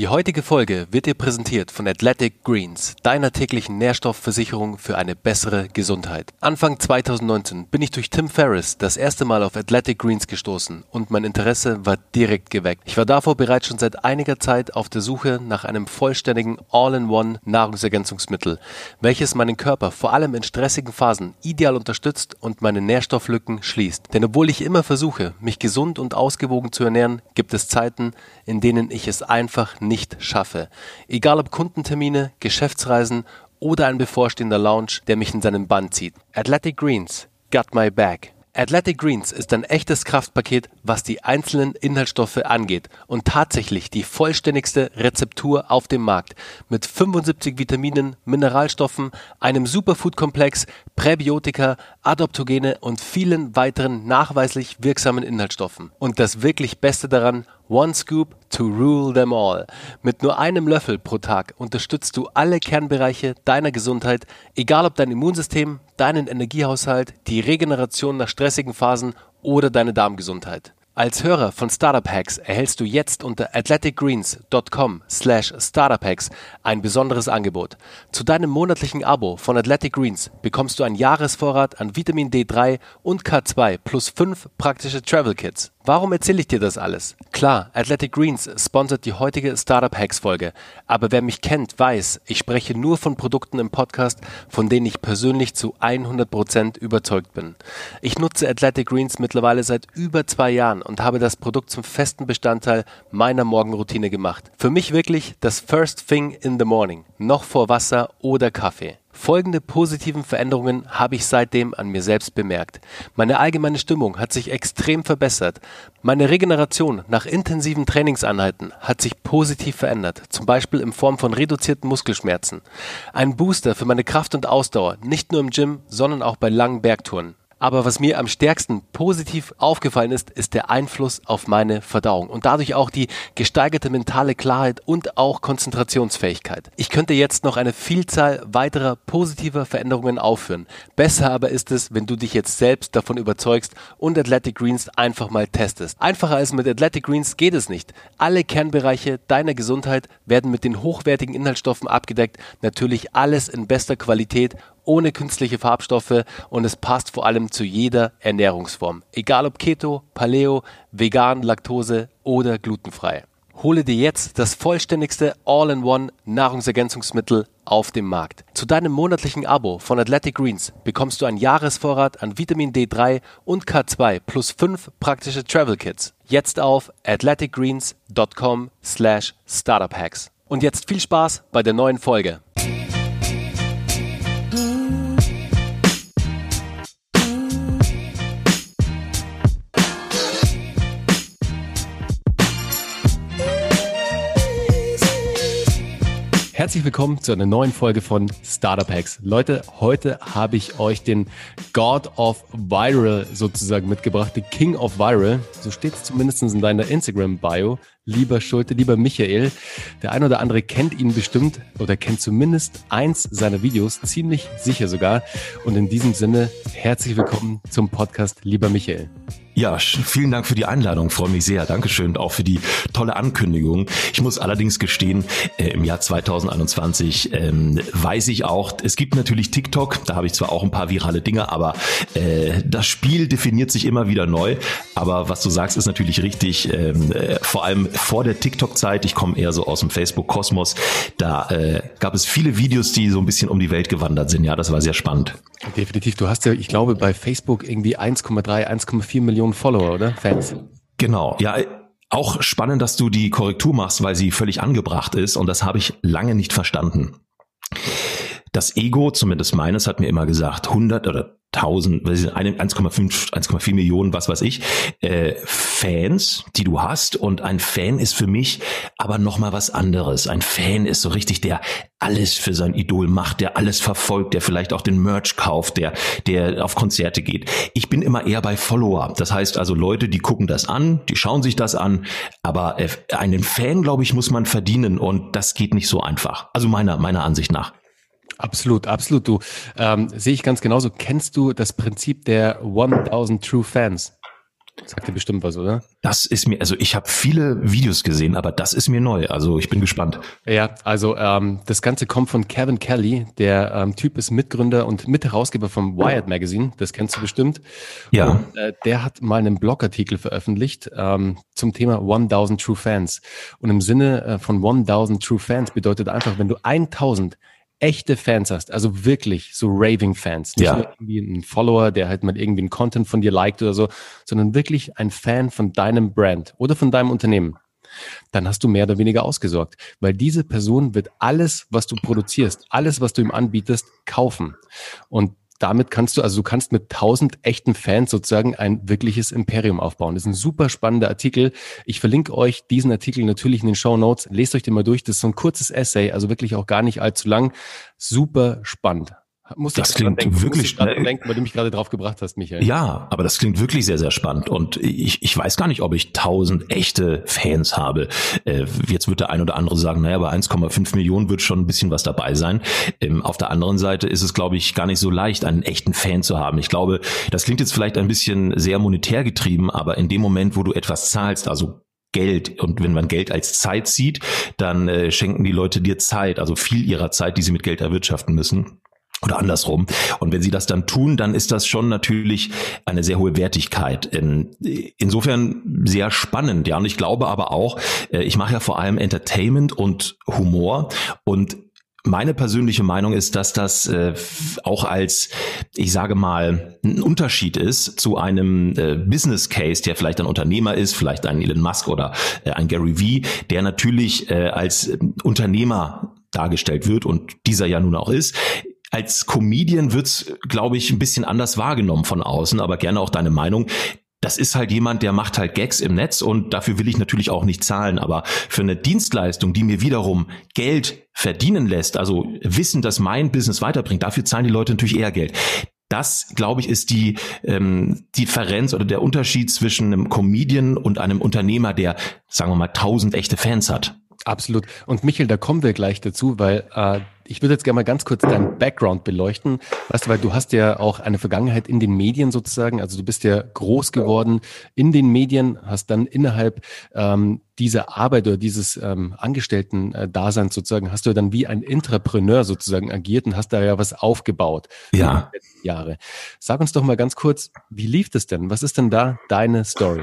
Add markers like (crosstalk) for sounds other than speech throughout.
Die heutige Folge wird dir präsentiert von Athletic Greens, deiner täglichen Nährstoffversicherung für eine bessere Gesundheit. Anfang 2019 bin ich durch Tim Ferriss das erste Mal auf Athletic Greens gestoßen und mein Interesse war direkt geweckt. Ich war davor bereits schon seit einiger Zeit auf der Suche nach einem vollständigen All-in-One Nahrungsergänzungsmittel, welches meinen Körper vor allem in stressigen Phasen ideal unterstützt und meine Nährstofflücken schließt. Denn obwohl ich immer versuche, mich gesund und ausgewogen zu ernähren, gibt es Zeiten, in denen ich es einfach nicht schaffe. Egal ob Kundentermine, Geschäftsreisen oder ein bevorstehender Launch, der mich in seinen Bann zieht. Athletic Greens, got my back. Athletic Greens ist ein echtes Kraftpaket, was die einzelnen Inhaltsstoffe angeht und tatsächlich die vollständigste Rezeptur auf dem Markt mit 75 Vitaminen, Mineralstoffen, einem Superfood-Komplex, Präbiotika, Adaptogene und vielen weiteren nachweislich wirksamen Inhaltsstoffen. Und das wirklich Beste daran, One Scoop to rule them all. Mit nur einem Löffel pro Tag unterstützt du alle Kernbereiche deiner Gesundheit, egal ob dein Immunsystem, deinen Energiehaushalt, die Regeneration nach stressigen Phasen oder deine Darmgesundheit. Als Hörer von Startup Hacks erhältst du jetzt unter athleticgreens.com slash startuphacks ein besonderes Angebot. Zu deinem monatlichen Abo von Athletic Greens bekommst du einen Jahresvorrat an Vitamin D3 und K2 plus fünf praktische Travel Kits. Warum erzähle ich dir das alles? Klar, Athletic Greens sponsert die heutige Startup Hacks Folge, aber wer mich kennt, weiß, ich spreche nur von Produkten im Podcast, von denen ich persönlich zu 100% überzeugt bin. Ich nutze Athletic Greens mittlerweile seit über zwei Jahren und habe das Produkt zum festen Bestandteil meiner Morgenroutine gemacht. Für mich wirklich das First Thing in the Morning, noch vor Wasser oder Kaffee. Folgende positiven Veränderungen habe ich seitdem an mir selbst bemerkt. Meine allgemeine Stimmung hat sich extrem verbessert. Meine Regeneration nach intensiven Trainingseinheiten hat sich positiv verändert, zum Beispiel in Form von reduzierten Muskelschmerzen. Ein Booster für meine Kraft und Ausdauer, nicht nur im Gym, sondern auch bei langen Bergtouren. Aber was mir am stärksten positiv aufgefallen ist, ist der Einfluss auf meine Verdauung und dadurch auch die gesteigerte mentale Klarheit und auch Konzentrationsfähigkeit. Ich könnte jetzt noch eine Vielzahl weiterer positiver Veränderungen aufführen. Besser aber ist es, wenn du dich jetzt selbst davon überzeugst und Athletic Greens einfach mal testest. Einfacher als mit Athletic Greens geht es nicht. Alle Kernbereiche deiner Gesundheit werden mit den hochwertigen Inhaltsstoffen abgedeckt. Natürlich alles in bester Qualität ohne künstliche Farbstoffe und es passt vor allem zu jeder Ernährungsform. Egal ob Keto, Paleo, vegan, Laktose oder glutenfrei. Hole dir jetzt das vollständigste All-in-One Nahrungsergänzungsmittel auf dem Markt. Zu deinem monatlichen Abo von Athletic Greens bekommst du einen Jahresvorrat an Vitamin D3 und K2 plus fünf praktische Travel Kits. Jetzt auf athleticgreens.com slash startuphacks. Und jetzt viel Spaß bei der neuen Folge. Herzlich willkommen zu einer neuen Folge von Startup Hacks. Leute, heute habe ich euch den God of Viral sozusagen mitgebracht, den King of Viral. So steht es zumindest in deiner Instagram-Bio. Lieber Schulte, lieber Michael. Der ein oder andere kennt ihn bestimmt oder kennt zumindest eins seiner Videos, ziemlich sicher sogar. Und in diesem Sinne, herzlich willkommen zum Podcast, lieber Michael. Ja, vielen Dank für die Einladung, freue mich sehr. Dankeschön auch für die tolle Ankündigung. Ich muss allerdings gestehen, äh, im Jahr 2021 ähm, weiß ich auch, es gibt natürlich TikTok, da habe ich zwar auch ein paar virale Dinge, aber äh, das Spiel definiert sich immer wieder neu. Aber was du sagst, ist natürlich richtig. Ähm, äh, vor allem vor der TikTok-Zeit, ich komme eher so aus dem Facebook-Kosmos, da äh, gab es viele Videos, die so ein bisschen um die Welt gewandert sind. Ja, das war sehr spannend. Definitiv. Du hast ja, ich glaube, bei Facebook irgendwie 1,3, 1,4 Millionen Millionen Follower, oder? Fans. Genau, ja. Auch spannend, dass du die Korrektur machst, weil sie völlig angebracht ist und das habe ich lange nicht verstanden. Das Ego, zumindest meines, hat mir immer gesagt, 100 oder 1000, 1,5, 1,4 Millionen, was weiß ich, äh, Fans, die du hast. Und ein Fan ist für mich aber nochmal was anderes. Ein Fan ist so richtig der alles für sein Idol macht, der alles verfolgt, der vielleicht auch den Merch kauft, der, der auf Konzerte geht. Ich bin immer eher bei Follower. Das heißt also Leute, die gucken das an, die schauen sich das an. Aber äh, einen Fan, glaube ich, muss man verdienen und das geht nicht so einfach. Also meiner, meiner Ansicht nach. Absolut, absolut. Du ähm, sehe ich ganz genauso. Kennst du das Prinzip der 1000 True Fans? Sagt dir bestimmt was, oder? Das ist mir, also ich habe viele Videos gesehen, aber das ist mir neu. Also ich bin gespannt. Ja, also ähm, das Ganze kommt von Kevin Kelly. Der ähm, Typ ist Mitgründer und Mitherausgeber vom Wired Magazine. Das kennst du bestimmt. Ja. Und, äh, der hat mal einen Blogartikel veröffentlicht ähm, zum Thema 1000 True Fans. Und im Sinne äh, von 1000 True Fans bedeutet einfach, wenn du 1000 echte Fans hast, also wirklich so Raving-Fans, nicht ja. nur irgendwie ein Follower, der halt mal irgendwie einen Content von dir liked oder so, sondern wirklich ein Fan von deinem Brand oder von deinem Unternehmen, dann hast du mehr oder weniger ausgesorgt, weil diese Person wird alles, was du produzierst, alles, was du ihm anbietest, kaufen. Und damit kannst du, also du kannst mit tausend echten Fans sozusagen ein wirkliches Imperium aufbauen. Das ist ein super spannender Artikel. Ich verlinke euch diesen Artikel natürlich in den Show Notes. Lest euch den mal durch. Das ist so ein kurzes Essay, also wirklich auch gar nicht allzu lang. Super spannend. Muss das klingt denken, wirklich schnell. denken, weil du mich gerade drauf gebracht hast, Michael. Ja, aber das klingt wirklich sehr, sehr spannend. Und ich, ich weiß gar nicht, ob ich tausend echte Fans habe. Äh, jetzt wird der ein oder andere sagen, naja, bei 1,5 Millionen wird schon ein bisschen was dabei sein. Ähm, auf der anderen Seite ist es, glaube ich, gar nicht so leicht, einen echten Fan zu haben. Ich glaube, das klingt jetzt vielleicht ein bisschen sehr monetär getrieben, aber in dem Moment, wo du etwas zahlst, also Geld. Und wenn man Geld als Zeit sieht, dann äh, schenken die Leute dir Zeit, also viel ihrer Zeit, die sie mit Geld erwirtschaften müssen oder andersrum. Und wenn sie das dann tun, dann ist das schon natürlich eine sehr hohe Wertigkeit. Insofern sehr spannend, ja. Und ich glaube aber auch, äh, ich mache ja vor allem Entertainment und Humor und meine persönliche Meinung ist, dass das äh, auch als, ich sage mal, ein Unterschied ist zu einem äh, Business Case, der vielleicht ein Unternehmer ist, vielleicht ein Elon Musk oder äh, ein Gary Vee, der natürlich äh, als Unternehmer dargestellt wird und dieser ja nun auch ist als Comedian wird's, glaube ich, ein bisschen anders wahrgenommen von außen, aber gerne auch deine Meinung. Das ist halt jemand, der macht halt Gags im Netz und dafür will ich natürlich auch nicht zahlen. Aber für eine Dienstleistung, die mir wiederum Geld verdienen lässt, also Wissen, dass mein Business weiterbringt, dafür zahlen die Leute natürlich eher Geld. Das, glaube ich, ist die ähm, Differenz oder der Unterschied zwischen einem Comedian und einem Unternehmer, der, sagen wir mal, tausend echte Fans hat. Absolut. Und Michael, da kommen wir gleich dazu, weil äh, ich würde jetzt gerne mal ganz kurz deinen Background beleuchten. Weißt du, weil du hast ja auch eine Vergangenheit in den Medien sozusagen. Also du bist ja groß geworden in den Medien, hast dann innerhalb ähm, dieser Arbeit oder dieses ähm, Angestellten-Daseins sozusagen, hast du dann wie ein Entrepreneur sozusagen agiert und hast da ja was aufgebaut. Ja. Jahre. Sag uns doch mal ganz kurz, wie lief das denn? Was ist denn da deine Story?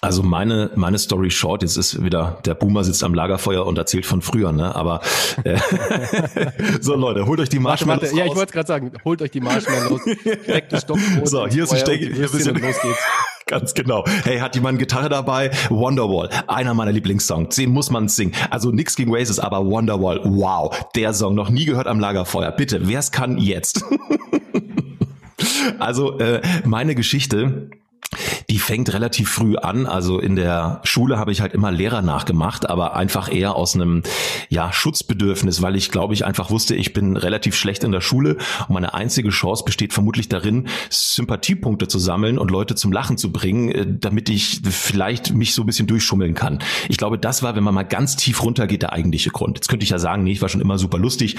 Also meine meine Story short, jetzt ist wieder der Boomer sitzt am Lagerfeuer und erzählt von früher, ne? Aber äh, (laughs) so Leute, holt euch die Marshmallows. Warte, ja, ich wollte gerade sagen, holt euch die Marshmallows, steckt Stock (laughs) So, hier ist ein Steck, hier bisschen, los geht's. (laughs) Ganz genau. Hey, hat jemand Gitarre dabei? Wonderwall, einer meiner Lieblingssongs. Den muss man singen. Also nix gegen Oasis, aber Wonderwall, wow, der Song noch nie gehört am Lagerfeuer. Bitte, wer's kann jetzt? also äh, meine Geschichte die fängt relativ früh an. Also in der Schule habe ich halt immer Lehrer nachgemacht, aber einfach eher aus einem ja, Schutzbedürfnis, weil ich glaube ich einfach wusste, ich bin relativ schlecht in der Schule und meine einzige Chance besteht vermutlich darin, Sympathiepunkte zu sammeln und Leute zum Lachen zu bringen, äh, damit ich vielleicht mich so ein bisschen durchschummeln kann. Ich glaube, das war, wenn man mal ganz tief runtergeht, der eigentliche Grund. Jetzt könnte ich ja sagen, nee, ich war schon immer super lustig.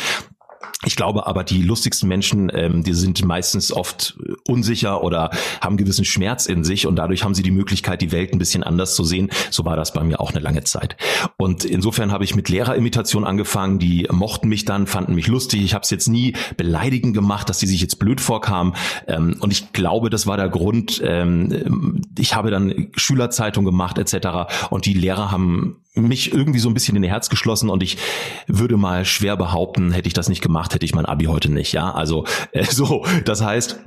Ich glaube aber, die lustigsten Menschen, ähm, die sind meistens oft unsicher oder haben gewissen Schmerz in sich und dadurch haben sie die Möglichkeit, die Welt ein bisschen anders zu sehen. So war das bei mir auch eine lange Zeit. Und insofern habe ich mit Lehrerimitation angefangen. Die mochten mich dann, fanden mich lustig. Ich habe es jetzt nie beleidigend gemacht, dass die sich jetzt blöd vorkamen. Ähm, und ich glaube, das war der Grund. Ähm, ich habe dann Schülerzeitung gemacht etc. Und die Lehrer haben mich irgendwie so ein bisschen in ihr Herz geschlossen und ich würde mal schwer behaupten, hätte ich das nicht gemacht, hätte ich mein Abi heute nicht. Ja, also äh, (laughs) so. Das heißt,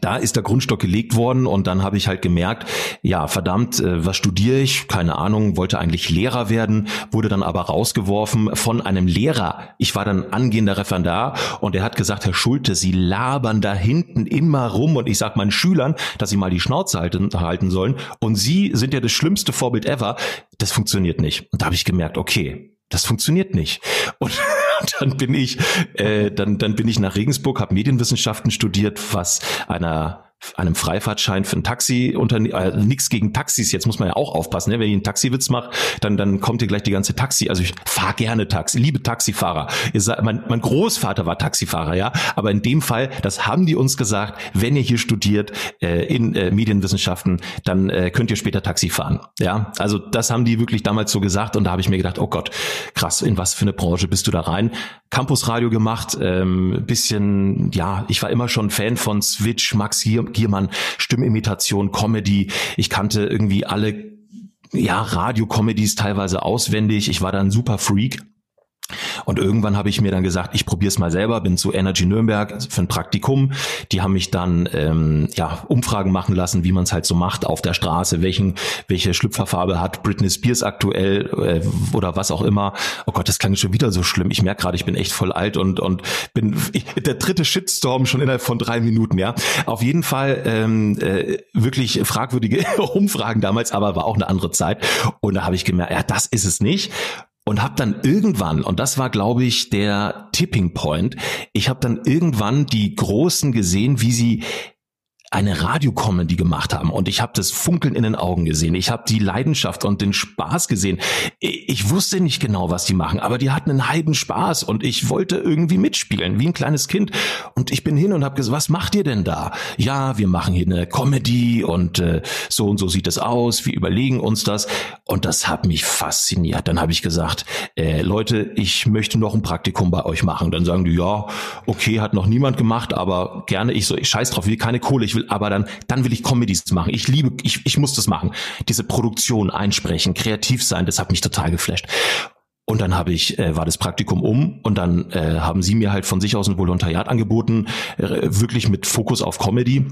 da ist der Grundstock gelegt worden und dann habe ich halt gemerkt, ja, verdammt, äh, was studiere ich? Keine Ahnung, wollte eigentlich Lehrer werden, wurde dann aber rausgeworfen von einem Lehrer. Ich war dann angehender Referendar und er hat gesagt, Herr Schulte, Sie labern da hinten immer rum und ich sag meinen Schülern, dass sie mal die Schnauze halten, halten sollen und Sie sind ja das schlimmste Vorbild ever. Das funktioniert nicht. Und da habe ich gemerkt, okay, das funktioniert nicht. Und (laughs) dann bin ich, äh, dann, dann bin ich nach Regensburg, habe Medienwissenschaften studiert, was einer einem Freifahrtschein für ein Taxi Unternehmen, äh, nichts gegen Taxis, jetzt muss man ja auch aufpassen, ne? wenn ich einen Taxiwitz mache, dann, dann kommt hier gleich die ganze Taxi, also ich fahre gerne Taxi, liebe Taxifahrer. Ihr sagt, mein, mein Großvater war Taxifahrer, ja, aber in dem Fall, das haben die uns gesagt, wenn ihr hier studiert äh, in äh, Medienwissenschaften, dann äh, könnt ihr später Taxi fahren, ja, also das haben die wirklich damals so gesagt und da habe ich mir gedacht, oh Gott, krass, in was für eine Branche bist du da rein? Campusradio gemacht, ähm, bisschen, ja, ich war immer schon Fan von Switch, Max Giermann, Stimmimitation, Comedy. Ich kannte irgendwie alle ja, Radio-Comedies teilweise auswendig. Ich war da ein super Freak. Und irgendwann habe ich mir dann gesagt, ich probiere es mal selber, bin zu Energy Nürnberg für ein Praktikum. Die haben mich dann ähm, ja Umfragen machen lassen, wie man es halt so macht auf der Straße, welchen welche Schlüpferfarbe hat Britney Spears aktuell äh, oder was auch immer. Oh Gott, das klang schon wieder so schlimm. Ich merke gerade, ich bin echt voll alt und und bin ich, der dritte Shitstorm schon innerhalb von drei Minuten. Ja, auf jeden Fall ähm, äh, wirklich fragwürdige (laughs) Umfragen damals, aber war auch eine andere Zeit. Und da habe ich gemerkt, ja, das ist es nicht und habe dann irgendwann, und das war, glaube ich, der Tipping Point, ich habe dann irgendwann die Großen gesehen, wie sie eine Radiocomedy gemacht haben und ich habe das Funkeln in den Augen gesehen. Ich habe die Leidenschaft und den Spaß gesehen. Ich wusste nicht genau, was die machen, aber die hatten einen heiden Spaß und ich wollte irgendwie mitspielen, wie ein kleines Kind. Und ich bin hin und habe gesagt, was macht ihr denn da? Ja, wir machen hier eine Comedy und äh, so und so sieht es aus. Wir überlegen uns das und das hat mich fasziniert. Dann habe ich gesagt, äh, Leute, ich möchte noch ein Praktikum bei euch machen. Dann sagen die, ja, okay, hat noch niemand gemacht, aber gerne. Ich so, ich scheiß drauf, will keine Kohle, ich will aber dann, dann will ich Comedies machen. Ich liebe, ich, ich muss das machen. Diese Produktion einsprechen, kreativ sein, das hat mich total geflasht. Und dann habe ich, äh, war das Praktikum um und dann äh, haben sie mir halt von sich aus ein Volontariat angeboten, äh, wirklich mit Fokus auf Comedy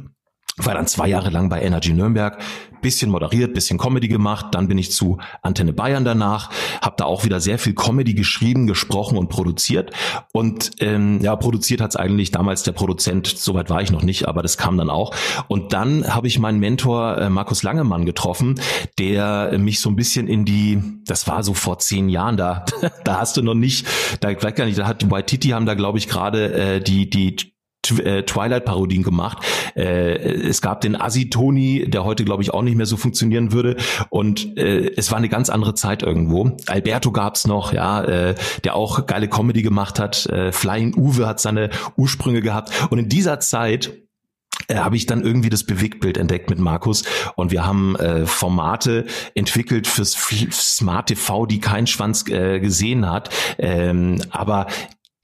war dann zwei Jahre lang bei Energy Nürnberg, bisschen moderiert, bisschen Comedy gemacht, dann bin ich zu Antenne Bayern danach, habe da auch wieder sehr viel Comedy geschrieben, gesprochen und produziert. Und ähm, ja, produziert hat's eigentlich damals der Produzent, soweit war ich noch nicht, aber das kam dann auch. Und dann habe ich meinen Mentor äh, Markus Langemann getroffen, der mich so ein bisschen in die, das war so vor zehn Jahren, da (laughs) da hast du noch nicht, da vielleicht gar nicht, da hat die White Titty haben da glaube ich gerade äh, die die Twilight-Parodien gemacht. Äh, es gab den Assi-Toni, der heute, glaube ich, auch nicht mehr so funktionieren würde. Und äh, es war eine ganz andere Zeit irgendwo. Alberto gab's noch, ja, äh, der auch geile Comedy gemacht hat. Äh, Flying Uwe hat seine Ursprünge gehabt. Und in dieser Zeit äh, habe ich dann irgendwie das Bewegtbild entdeckt mit Markus und wir haben äh, Formate entwickelt fürs Smart TV, die kein Schwanz äh, gesehen hat. Ähm, aber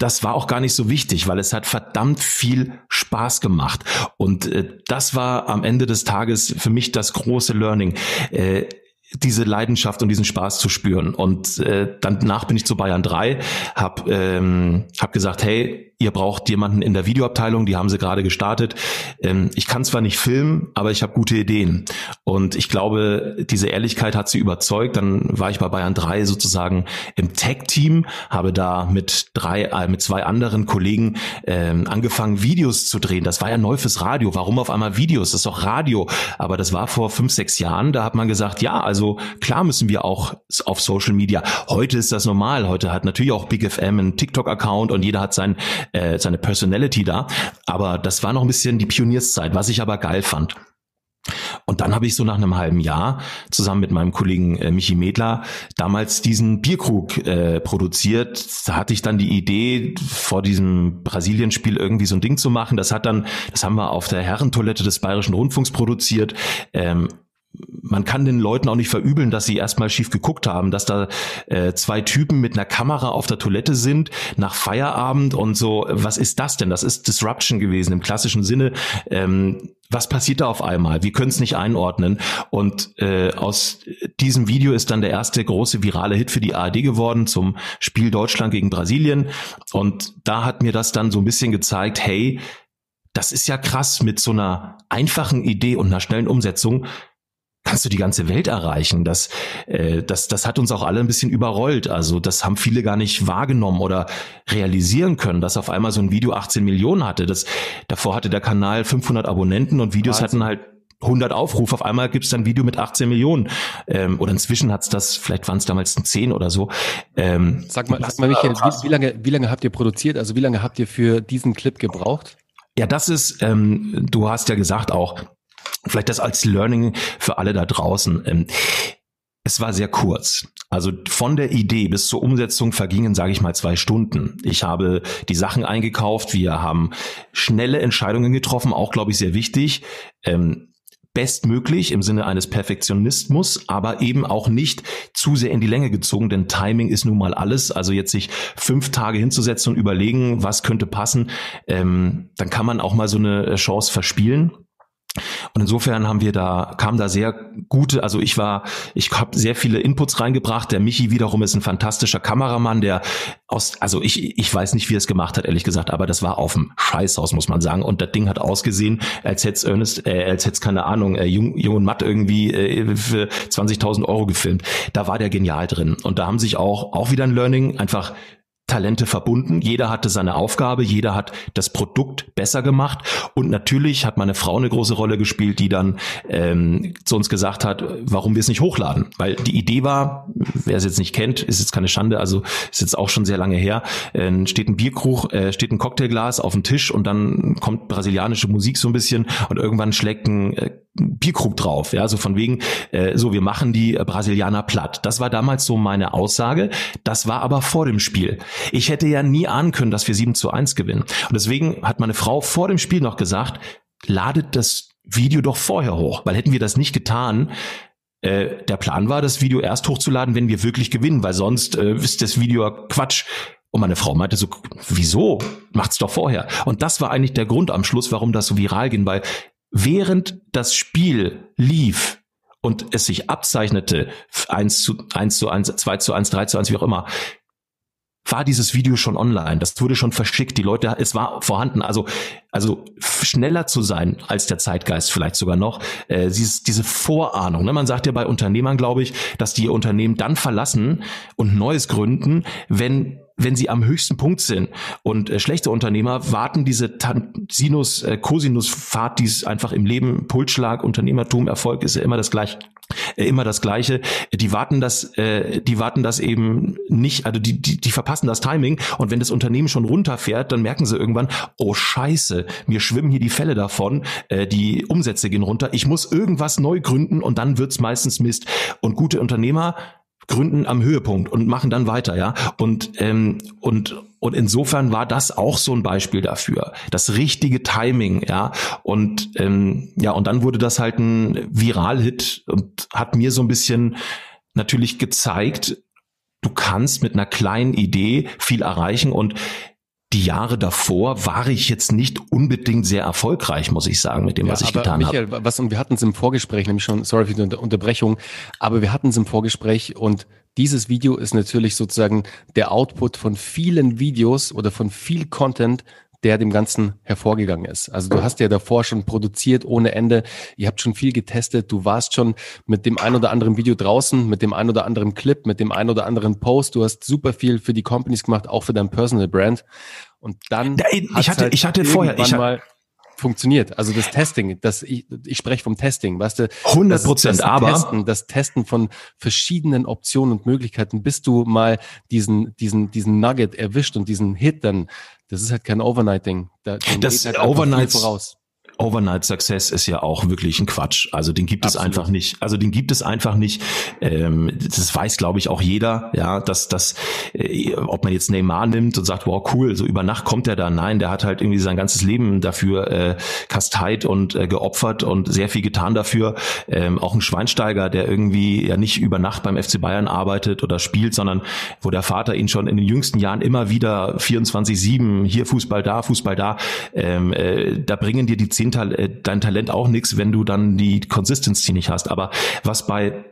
das war auch gar nicht so wichtig, weil es hat verdammt viel Spaß gemacht. Und äh, das war am Ende des Tages für mich das große Learning. Äh, diese Leidenschaft und diesen Spaß zu spüren. Und äh, danach bin ich zu Bayern 3, habe ähm, hab gesagt, hey, ihr braucht jemanden in der Videoabteilung, die haben sie gerade gestartet. Ähm, ich kann zwar nicht filmen, aber ich habe gute Ideen. Und ich glaube, diese Ehrlichkeit hat sie überzeugt. Dann war ich bei Bayern 3 sozusagen im Tech-Team, habe da mit drei, äh, mit zwei anderen Kollegen ähm, angefangen, Videos zu drehen. Das war ja neu fürs Radio. Warum auf einmal Videos? Das ist doch Radio. Aber das war vor fünf, sechs Jahren. Da hat man gesagt, ja, also klar müssen wir auch auf Social Media. Heute ist das normal. Heute hat natürlich auch Big FM einen TikTok-Account und jeder hat sein äh, seine Personality da. Aber das war noch ein bisschen die Pionierszeit, was ich aber geil fand. Und dann habe ich so nach einem halben Jahr zusammen mit meinem Kollegen äh, Michi Medler damals diesen Bierkrug äh, produziert. Da hatte ich dann die Idee, vor diesem Brasilien-Spiel irgendwie so ein Ding zu machen. Das hat dann, das haben wir auf der Herrentoilette des Bayerischen Rundfunks produziert. Ähm, man kann den Leuten auch nicht verübeln, dass sie erstmal schief geguckt haben, dass da äh, zwei Typen mit einer Kamera auf der Toilette sind nach Feierabend und so. Was ist das denn? Das ist Disruption gewesen im klassischen Sinne. Ähm, was passiert da auf einmal? Wir können es nicht einordnen. Und äh, aus diesem Video ist dann der erste große virale Hit für die ARD geworden zum Spiel Deutschland gegen Brasilien. Und da hat mir das dann so ein bisschen gezeigt, hey, das ist ja krass mit so einer einfachen Idee und einer schnellen Umsetzung kannst du die ganze Welt erreichen. Das, äh, das, das hat uns auch alle ein bisschen überrollt. Also das haben viele gar nicht wahrgenommen oder realisieren können, dass auf einmal so ein Video 18 Millionen hatte. Das, davor hatte der Kanal 500 Abonnenten und Videos Wahnsinn. hatten halt 100 Aufrufe, auf einmal gibt's dann ein Video mit 18 Millionen. Ähm, oder inzwischen hat's das, vielleicht waren es damals ein 10 oder so. Ähm, sag mal, sag mal Michael, wie, wie, lange, wie lange habt ihr produziert? Also wie lange habt ihr für diesen Clip gebraucht? Ja, das ist, ähm, du hast ja gesagt auch, vielleicht das als Learning für alle da draußen. Ähm, es war sehr kurz. Also von der Idee bis zur Umsetzung vergingen, sage ich mal, zwei Stunden. Ich habe die Sachen eingekauft. Wir haben schnelle Entscheidungen getroffen, auch glaube ich sehr wichtig. Ähm, bestmöglich im Sinne eines Perfektionismus, aber eben auch nicht zu sehr in die Länge gezogen, denn Timing ist nun mal alles. Also jetzt sich fünf Tage hinzusetzen und überlegen, was könnte passen, ähm, dann kann man auch mal so eine Chance verspielen. Und insofern haben wir da, kam da sehr gute, also ich war, ich habe sehr viele Inputs reingebracht. Der Michi wiederum ist ein fantastischer Kameramann, der aus, also ich, ich weiß nicht, wie er es gemacht hat, ehrlich gesagt, aber das war auf dem Scheißhaus, muss man sagen. Und das Ding hat ausgesehen, als hätte es Ernest, äh, als hätte keine Ahnung, äh, Jung, Jung und Matt irgendwie äh, für 20.000 Euro gefilmt. Da war der genial drin. Und da haben sich auch, auch wieder ein Learning, einfach Talente verbunden. Jeder hatte seine Aufgabe, jeder hat das Produkt besser gemacht. Und natürlich hat meine Frau eine große Rolle gespielt, die dann ähm, zu uns gesagt hat, warum wir es nicht hochladen. Weil die Idee war, wer es jetzt nicht kennt, ist jetzt keine Schande, also ist jetzt auch schon sehr lange her, äh, steht ein Bierkrug, äh, steht ein Cocktailglas auf dem Tisch und dann kommt brasilianische Musik so ein bisschen und irgendwann schlägt ein äh, Bierkrug drauf, ja, so von wegen, äh, so wir machen die äh, Brasilianer platt. Das war damals so meine Aussage. Das war aber vor dem Spiel. Ich hätte ja nie ahnen können, dass wir 7 zu 1 gewinnen. Und deswegen hat meine Frau vor dem Spiel noch gesagt, ladet das Video doch vorher hoch, weil hätten wir das nicht getan, äh, der Plan war, das Video erst hochzuladen, wenn wir wirklich gewinnen, weil sonst äh, ist das Video Quatsch. Und meine Frau meinte so, wieso? Macht's doch vorher. Und das war eigentlich der Grund am Schluss, warum das so viral ging, weil während das Spiel lief und es sich abzeichnete, 1 zu 1 zu 1, 2 zu 1, 3 zu 1, wie auch immer, war dieses Video schon online. Das wurde schon verschickt. Die Leute, es war vorhanden. Also, also schneller zu sein als der Zeitgeist vielleicht sogar noch. Äh, dieses, diese Vorahnung. Ne? Man sagt ja bei Unternehmern, glaube ich, dass die ihr Unternehmen dann verlassen und Neues gründen, wenn wenn sie am höchsten Punkt sind. Und äh, schlechte Unternehmer warten diese Sinus, äh, Cosinus-Fahrt, die es einfach im Leben, Pulsschlag, Unternehmertum, Erfolg ist ja immer das gleiche äh, immer das Gleiche. Die warten das, äh, die warten das eben nicht, also die, die, die verpassen das Timing und wenn das Unternehmen schon runterfährt, dann merken sie irgendwann, oh Scheiße, mir schwimmen hier die Fälle davon, äh, die Umsätze gehen runter, ich muss irgendwas neu gründen und dann wird's meistens Mist. Und gute Unternehmer gründen am Höhepunkt und machen dann weiter, ja. Und ähm, und und insofern war das auch so ein Beispiel dafür, das richtige Timing, ja. Und ähm, ja, und dann wurde das halt ein Viral-Hit und hat mir so ein bisschen natürlich gezeigt, du kannst mit einer kleinen Idee viel erreichen und die Jahre davor war ich jetzt nicht unbedingt sehr erfolgreich, muss ich sagen, mit dem, ja, was ich getan Michael, habe. Was, und wir hatten es im Vorgespräch, nämlich schon, sorry für die Unterbrechung, aber wir hatten es im Vorgespräch und dieses Video ist natürlich sozusagen der Output von vielen Videos oder von viel Content, der dem Ganzen hervorgegangen ist. Also du hast ja davor schon produziert ohne Ende. Ihr habt schon viel getestet. Du warst schon mit dem ein oder anderen Video draußen, mit dem ein oder anderen Clip, mit dem ein oder anderen Post. Du hast super viel für die Companies gemacht, auch für dein Personal Brand. Und dann ich hatte, halt ich hatte vorher, ich mal funktioniert. Also das Testing, das ich, ich spreche vom Testing, weißt du? 100 Prozent, aber Testen, das Testen von verschiedenen Optionen und Möglichkeiten, bis du mal diesen diesen diesen Nugget erwischt und diesen Hit dann das ist halt kein Overnight-Ding. Da, das halt Overnight voraus. Overnight Success ist ja auch wirklich ein Quatsch. Also den gibt Absolut. es einfach nicht. Also den gibt es einfach nicht. Ähm, das weiß, glaube ich, auch jeder. Ja, dass das, äh, ob man jetzt Neymar nimmt und sagt, wow, cool, so über Nacht kommt er da. Nein, der hat halt irgendwie sein ganzes Leben dafür äh, kasteit und äh, geopfert und sehr viel getan dafür. Ähm, auch ein Schweinsteiger, der irgendwie ja nicht über Nacht beim FC Bayern arbeitet oder spielt, sondern wo der Vater ihn schon in den jüngsten Jahren immer wieder 24/7 hier Fußball da, Fußball da. Ähm, äh, da bringen dir die zehn äh, dein Talent auch nichts, wenn du dann die Consistency nicht hast. Aber was bei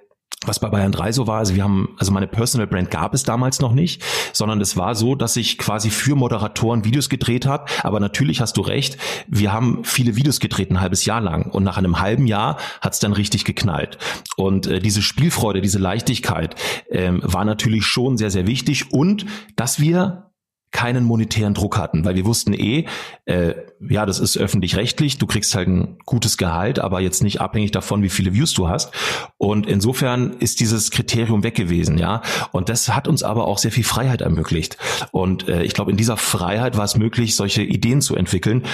was bei Bayern 3 so war, also wir haben, also meine Personal Brand gab es damals noch nicht, sondern es war so, dass ich quasi für Moderatoren Videos gedreht habe. Aber natürlich hast du recht, wir haben viele Videos gedreht, ein halbes Jahr lang. Und nach einem halben Jahr hat es dann richtig geknallt. Und äh, diese Spielfreude, diese Leichtigkeit ähm, war natürlich schon sehr, sehr wichtig. Und dass wir keinen monetären Druck hatten, weil wir wussten eh, äh, ja, das ist öffentlich-rechtlich, du kriegst halt ein gutes Gehalt, aber jetzt nicht abhängig davon, wie viele Views du hast. Und insofern ist dieses Kriterium weg gewesen, ja. Und das hat uns aber auch sehr viel Freiheit ermöglicht. Und äh, ich glaube, in dieser Freiheit war es möglich, solche Ideen zu entwickeln.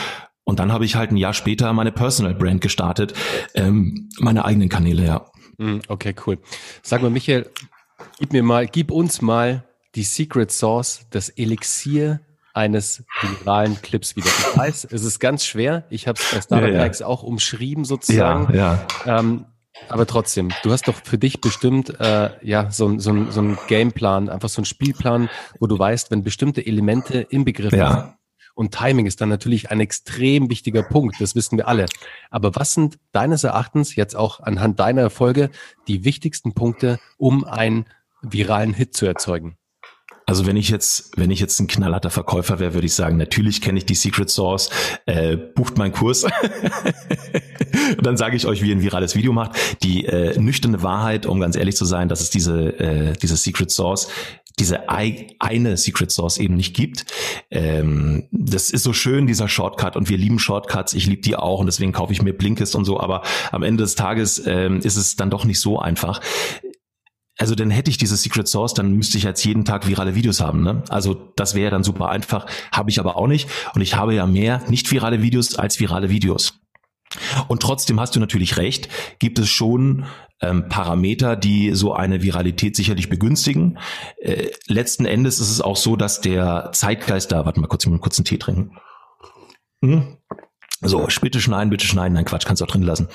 Und dann habe ich halt ein Jahr später meine Personal Brand gestartet, ähm, meine eigenen Kanäle, ja. Hm, okay, cool. Sag mal, Michael, gib mir mal, gib uns mal die Secret Sauce, das Elixier eines viralen Clips wieder. Ich weiß, es ist ganz schwer. Ich habe es bei Startup ja, ja. auch umschrieben sozusagen. Ja, ja. Ähm, aber trotzdem, du hast doch für dich bestimmt äh, ja so, so, so einen Gameplan, einfach so einen Spielplan, wo du weißt, wenn bestimmte Elemente im Begriff ja. sind, und Timing ist dann natürlich ein extrem wichtiger Punkt, das wissen wir alle. Aber was sind deines Erachtens jetzt auch anhand deiner Erfolge die wichtigsten Punkte, um einen viralen Hit zu erzeugen? Also wenn ich jetzt, wenn ich jetzt ein knallharter Verkäufer wäre, würde ich sagen, natürlich kenne ich die Secret Source, äh, bucht meinen Kurs. und (laughs) dann sage ich euch, wie ihr ein virales Video macht. Die äh, nüchterne Wahrheit, um ganz ehrlich zu sein, dass es diese, äh, diese Secret Source diese eine Secret Source eben nicht gibt. Ähm, das ist so schön, dieser Shortcut und wir lieben Shortcuts. Ich liebe die auch und deswegen kaufe ich mir Blinkist und so. Aber am Ende des Tages ähm, ist es dann doch nicht so einfach. Also dann hätte ich diese Secret Source, dann müsste ich jetzt jeden Tag virale Videos haben. Ne? Also das wäre dann super einfach, habe ich aber auch nicht. Und ich habe ja mehr nicht virale Videos als virale Videos. Und trotzdem hast du natürlich recht, gibt es schon ähm, Parameter, die so eine Viralität sicherlich begünstigen. Äh, letzten Endes ist es auch so, dass der Zeitgeist da, warte mal kurz, ich muss einen Tee trinken. Hm? So, bitte schneiden, bitte schneiden. Nein, Quatsch, kannst du auch drin lassen.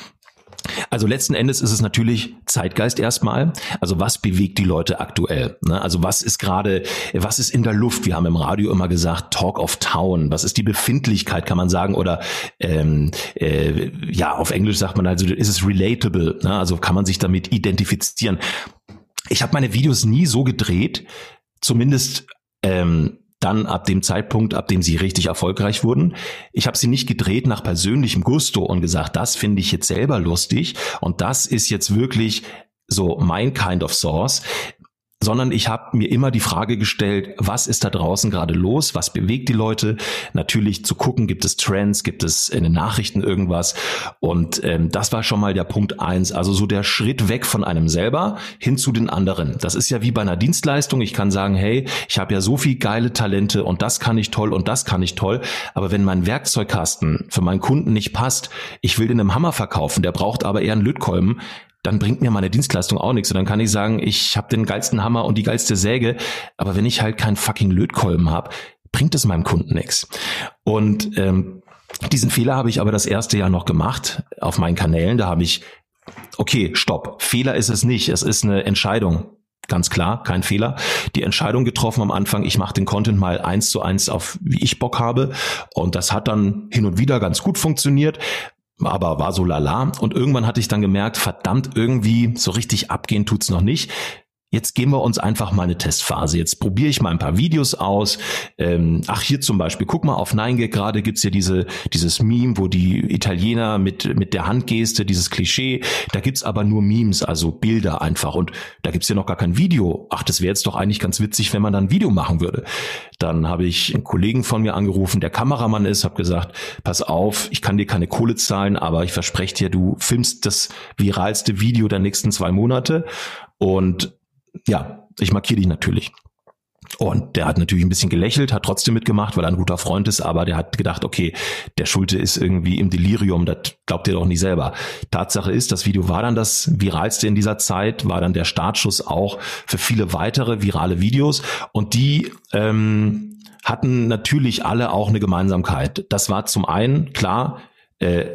Also letzten Endes ist es natürlich Zeitgeist erstmal. Also was bewegt die Leute aktuell? Ne? Also was ist gerade, was ist in der Luft? Wir haben im Radio immer gesagt Talk of Town. Was ist die Befindlichkeit, kann man sagen? Oder ähm, äh, ja, auf Englisch sagt man also, ist es relatable? Ne? Also kann man sich damit identifizieren? Ich habe meine Videos nie so gedreht, zumindest ähm, dann ab dem Zeitpunkt, ab dem sie richtig erfolgreich wurden. Ich habe sie nicht gedreht nach persönlichem Gusto und gesagt, das finde ich jetzt selber lustig und das ist jetzt wirklich so mein kind of source sondern ich habe mir immer die Frage gestellt, was ist da draußen gerade los, was bewegt die Leute, natürlich zu gucken, gibt es Trends, gibt es in den Nachrichten irgendwas? Und ähm, das war schon mal der Punkt eins, also so der Schritt weg von einem selber hin zu den anderen. Das ist ja wie bei einer Dienstleistung, ich kann sagen, hey, ich habe ja so viel geile Talente und das kann ich toll und das kann ich toll, aber wenn mein Werkzeugkasten für meinen Kunden nicht passt, ich will den einem Hammer verkaufen, der braucht aber eher einen Lötkolben, dann bringt mir meine Dienstleistung auch nichts. Und dann kann ich sagen, ich habe den geilsten Hammer und die geilste Säge, aber wenn ich halt keinen fucking Lötkolben habe, bringt es meinem Kunden nichts. Und ähm, diesen Fehler habe ich aber das erste Jahr noch gemacht auf meinen Kanälen. Da habe ich, okay, stopp, Fehler ist es nicht, es ist eine Entscheidung. Ganz klar, kein Fehler. Die Entscheidung getroffen am Anfang, ich mache den Content mal eins zu eins auf, wie ich Bock habe. Und das hat dann hin und wieder ganz gut funktioniert aber war so lala. Und irgendwann hatte ich dann gemerkt, verdammt, irgendwie so richtig abgehen tut's noch nicht. Jetzt geben wir uns einfach mal eine Testphase. Jetzt probiere ich mal ein paar Videos aus. Ähm, ach, hier zum Beispiel, guck mal, auf 9gag gerade gibt's ja diese, dieses Meme, wo die Italiener mit, mit der Handgeste, dieses Klischee, da gibt's aber nur Memes, also Bilder einfach. Und da gibt's ja noch gar kein Video. Ach, das wäre jetzt doch eigentlich ganz witzig, wenn man dann ein Video machen würde. Dann habe ich einen Kollegen von mir angerufen, der Kameramann ist, habe gesagt, pass auf, ich kann dir keine Kohle zahlen, aber ich verspreche dir, du filmst das viralste Video der nächsten zwei Monate. Und ja, ich markiere dich natürlich. Und der hat natürlich ein bisschen gelächelt, hat trotzdem mitgemacht, weil er ein guter Freund ist, aber der hat gedacht, okay, der Schulte ist irgendwie im Delirium, das glaubt ihr doch nicht selber. Tatsache ist, das Video war dann das viralste in dieser Zeit, war dann der Startschuss auch für viele weitere virale Videos und die ähm, hatten natürlich alle auch eine Gemeinsamkeit. Das war zum einen, klar,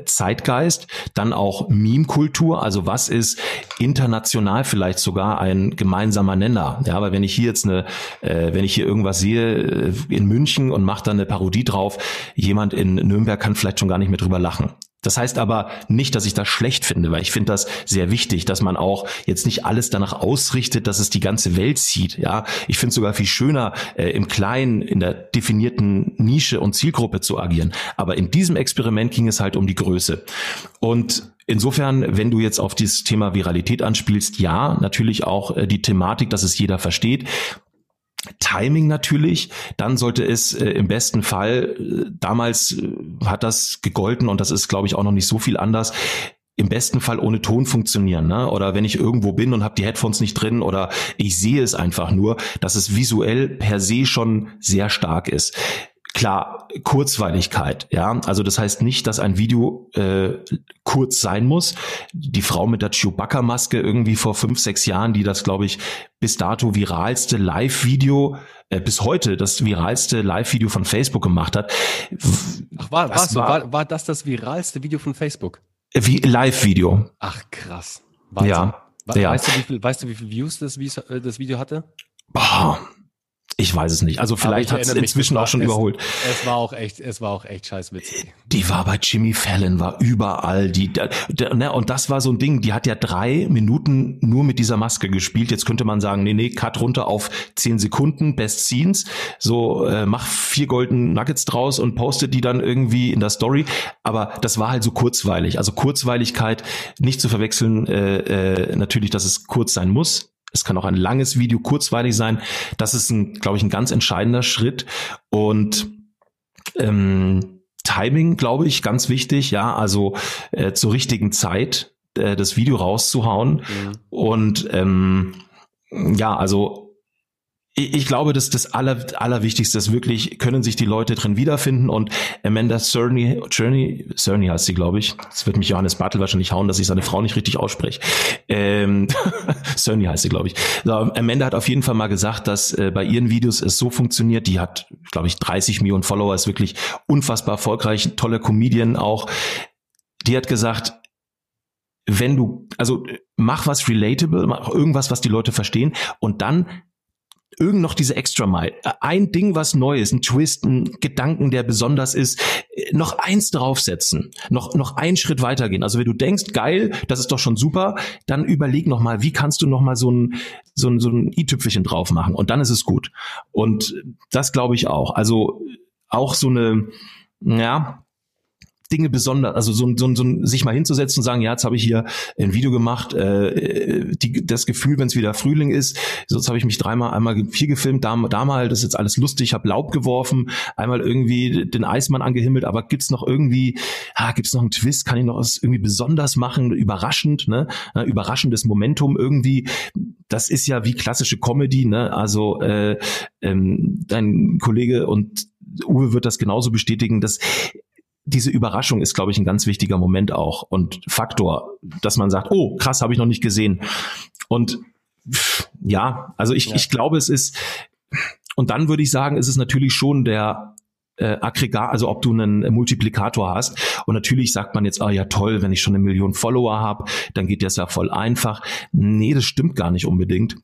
Zeitgeist, dann auch Meme-Kultur, also was ist international vielleicht sogar ein gemeinsamer Nenner. Ja, weil wenn ich hier jetzt eine, äh, wenn ich hier irgendwas sehe äh, in München und mache da eine Parodie drauf, jemand in Nürnberg kann vielleicht schon gar nicht mehr drüber lachen. Das heißt aber nicht, dass ich das schlecht finde, weil ich finde das sehr wichtig, dass man auch jetzt nicht alles danach ausrichtet, dass es die ganze Welt zieht. Ja, ich finde es sogar viel schöner, äh, im Kleinen, in der definierten Nische und Zielgruppe zu agieren. Aber in diesem Experiment ging es halt um die Größe. Und Insofern, wenn du jetzt auf dieses Thema Viralität anspielst, ja, natürlich auch äh, die Thematik, dass es jeder versteht. Timing natürlich, dann sollte es äh, im besten Fall, äh, damals äh, hat das gegolten und das ist, glaube ich, auch noch nicht so viel anders, im besten Fall ohne Ton funktionieren. Ne? Oder wenn ich irgendwo bin und habe die Headphones nicht drin oder ich sehe es einfach nur, dass es visuell per se schon sehr stark ist. Klar, Kurzweiligkeit, ja. Also das heißt nicht, dass ein Video äh, kurz sein muss. Die Frau mit der Chewbacca-Maske irgendwie vor fünf, sechs Jahren, die das, glaube ich, bis dato viralste Live-Video, äh, bis heute das viralste Live-Video von Facebook gemacht hat. Ach, war, war, war, war das das viralste Video von Facebook? Wie Live-Video. Ach krass. Wahnsinn. Ja. Weißt, ja. du, wie viel, weißt du, wie viel Views das, äh, das Video hatte? Boah, ich weiß es nicht. Also vielleicht hat es inzwischen auch schon es, überholt. Es war auch echt, es war auch echt scheißwitzig. Die war bei Jimmy Fallon, war überall. Die, der, der, ne, und das war so ein Ding. Die hat ja drei Minuten nur mit dieser Maske gespielt. Jetzt könnte man sagen, nee, nee, Cut runter auf zehn Sekunden, Best Scenes. So äh, mach vier Golden Nuggets draus und postet die dann irgendwie in der Story. Aber das war halt so kurzweilig. Also Kurzweiligkeit nicht zu verwechseln. Äh, äh, natürlich, dass es kurz sein muss es kann auch ein langes Video kurzweilig sein. Das ist ein, glaube ich, ein ganz entscheidender Schritt. Und ähm, Timing, glaube ich, ganz wichtig. Ja, also äh, zur richtigen Zeit äh, das Video rauszuhauen. Mhm. Und ähm, ja, also ich glaube, dass das Aller, Allerwichtigste ist wirklich, können sich die Leute drin wiederfinden und Amanda Cerny, Cerny, Cerny heißt sie, glaube ich. Das wird mich Johannes Bartel wahrscheinlich hauen, dass ich seine Frau nicht richtig ausspreche. Ähm, (laughs) Cerny heißt sie, glaube ich. So, Amanda hat auf jeden Fall mal gesagt, dass äh, bei ihren Videos es so funktioniert. Die hat, glaube ich, 30 Millionen Follower, ist wirklich unfassbar erfolgreich, tolle Comedian auch. Die hat gesagt, wenn du, also mach was relatable, mach irgendwas, was die Leute verstehen und dann irgend noch diese Extra Mile, ein Ding, was neu ist, ein Twist, ein Gedanken, der besonders ist, noch eins draufsetzen, noch noch einen Schritt weitergehen. Also wenn du denkst, geil, das ist doch schon super, dann überleg noch mal, wie kannst du noch mal so ein so ein so ein i-Tüpfelchen drauf machen und dann ist es gut. Und das glaube ich auch. Also auch so eine ja, Dinge besonders, also so, so, so sich mal hinzusetzen und sagen, ja, jetzt habe ich hier ein Video gemacht, äh, die, das Gefühl, wenn es wieder Frühling ist, sonst habe ich mich dreimal, einmal viel gefilmt, da, da mal, das ist jetzt alles lustig, habe Laub geworfen, einmal irgendwie den Eismann angehimmelt, aber gibt's noch irgendwie, ah, gibt's noch einen Twist, kann ich noch was irgendwie besonders machen, überraschend, ne, überraschendes Momentum irgendwie, das ist ja wie klassische Comedy, ne, also äh, ähm, dein Kollege und Uwe wird das genauso bestätigen, dass diese Überraschung ist, glaube ich, ein ganz wichtiger Moment auch und Faktor, dass man sagt, oh, krass, habe ich noch nicht gesehen. Und ja, also ich, ja. ich glaube, es ist, und dann würde ich sagen, ist es natürlich schon der äh, Aggregat, also ob du einen Multiplikator hast. Und natürlich sagt man jetzt, ah ja toll, wenn ich schon eine Million Follower habe, dann geht das ja voll einfach. Nee, das stimmt gar nicht unbedingt.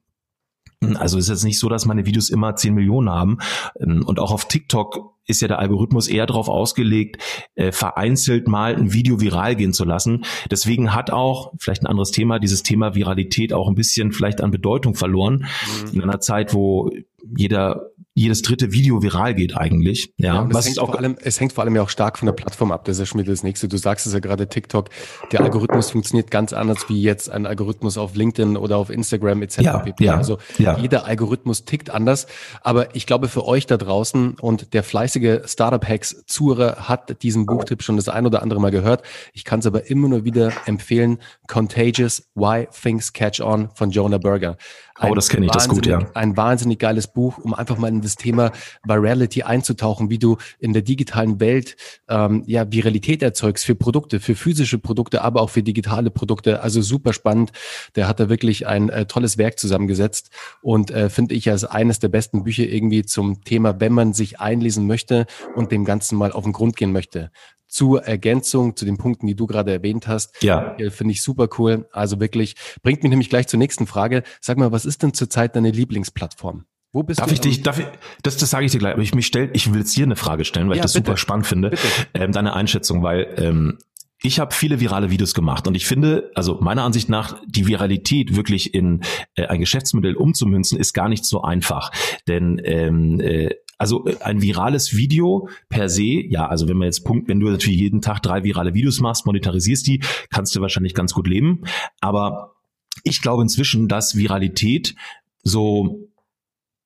Also ist jetzt nicht so, dass meine Videos immer 10 Millionen haben. Und auch auf TikTok ist ja der Algorithmus eher darauf ausgelegt, äh, vereinzelt mal ein Video viral gehen zu lassen. Deswegen hat auch, vielleicht ein anderes Thema, dieses Thema Viralität auch ein bisschen vielleicht an Bedeutung verloren. Mhm. In einer Zeit, wo jeder jedes dritte Video viral geht eigentlich. Ja, ja was hängt auch vor allem, es hängt vor allem ja auch stark von der Plattform ab. Das ist ja schon wieder das nächste. Du sagst es ja gerade TikTok. Der Algorithmus funktioniert ganz anders wie jetzt ein Algorithmus auf LinkedIn oder auf Instagram etc. Ja. Ja, also ja. jeder Algorithmus tickt anders. Aber ich glaube für euch da draußen und der fleißige Startup Hacks Zuhörer hat diesen Buchtipp schon das ein oder andere Mal gehört. Ich kann es aber immer nur wieder empfehlen. Contagious: Why Things Catch On von Jonah Berger. Ein oh, das kenne ich, das gut, ja. Ein wahnsinnig geiles Buch, um einfach mal in das Thema Virality einzutauchen, wie du in der digitalen Welt ähm, ja Viralität erzeugst für Produkte, für physische Produkte, aber auch für digitale Produkte. Also super spannend. Der hat da wirklich ein äh, tolles Werk zusammengesetzt und äh, finde ich als eines der besten Bücher irgendwie zum Thema, wenn man sich einlesen möchte und dem Ganzen mal auf den Grund gehen möchte zur Ergänzung zu den Punkten, die du gerade erwähnt hast. Ja. Äh, finde ich super cool. Also wirklich, bringt mich nämlich gleich zur nächsten Frage. Sag mal, was ist denn zurzeit deine Lieblingsplattform? Wo bist darf du? Ich dich, darf ich, das, das sage ich dir gleich, aber ich mich stell, ich will jetzt hier eine Frage stellen, weil ja, ich das bitte. super spannend finde, ähm, deine Einschätzung, weil ähm, ich habe viele virale Videos gemacht und ich finde, also meiner Ansicht nach, die Viralität wirklich in äh, ein Geschäftsmodell umzumünzen, ist gar nicht so einfach. Denn ähm, äh, also äh, ein virales Video per se, ja, also wenn man jetzt Punkt, wenn du natürlich jeden Tag drei virale Videos machst, monetarisierst die, kannst du wahrscheinlich ganz gut leben. Aber ich glaube inzwischen, dass Viralität so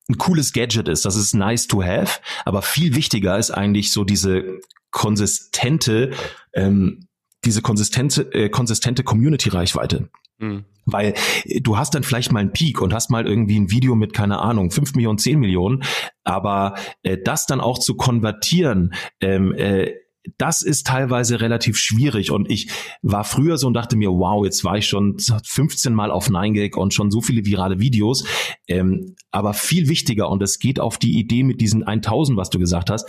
ein cooles Gadget ist, das ist nice to have, aber viel wichtiger ist eigentlich so diese konsistente, ähm, diese konsistente, äh, konsistente Community-Reichweite. Mhm. Weil äh, du hast dann vielleicht mal einen Peak und hast mal irgendwie ein Video mit, keine Ahnung, 5 Millionen, 10 Millionen, aber äh, das dann auch zu konvertieren, ähm, äh, das ist teilweise relativ schwierig und ich war früher so und dachte mir, wow, jetzt war ich schon 15 Mal auf 9gag und schon so viele virale Videos. Ähm, aber viel wichtiger und es geht auf die Idee mit diesen 1000, was du gesagt hast,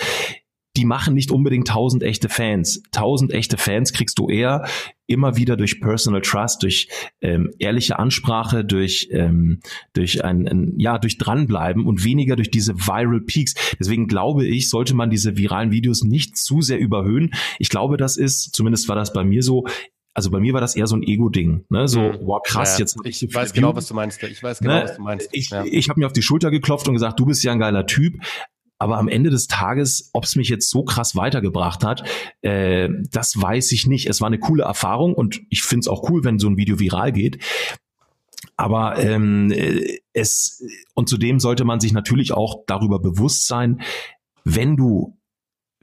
die machen nicht unbedingt tausend echte Fans. Tausend echte Fans kriegst du eher immer wieder durch Personal Trust, durch ähm, ehrliche Ansprache, durch ähm, durch ein, ein ja durch dranbleiben und weniger durch diese Viral Peaks. Deswegen glaube ich, sollte man diese viralen Videos nicht zu sehr überhöhen. Ich glaube, das ist, zumindest war das bei mir so, also bei mir war das eher so ein Ego-Ding, ne? So, mhm. wow, krass, ja, jetzt. Ich, ich weiß genau, was du meinst. Ich weiß genau, ne? was du meinst. Ich, ja. ich habe mir auf die Schulter geklopft und gesagt, du bist ja ein geiler Typ. Aber am Ende des Tages, ob es mich jetzt so krass weitergebracht hat, äh, das weiß ich nicht. Es war eine coole Erfahrung und ich finde es auch cool, wenn so ein Video viral geht. Aber ähm, es und zudem sollte man sich natürlich auch darüber bewusst sein, wenn du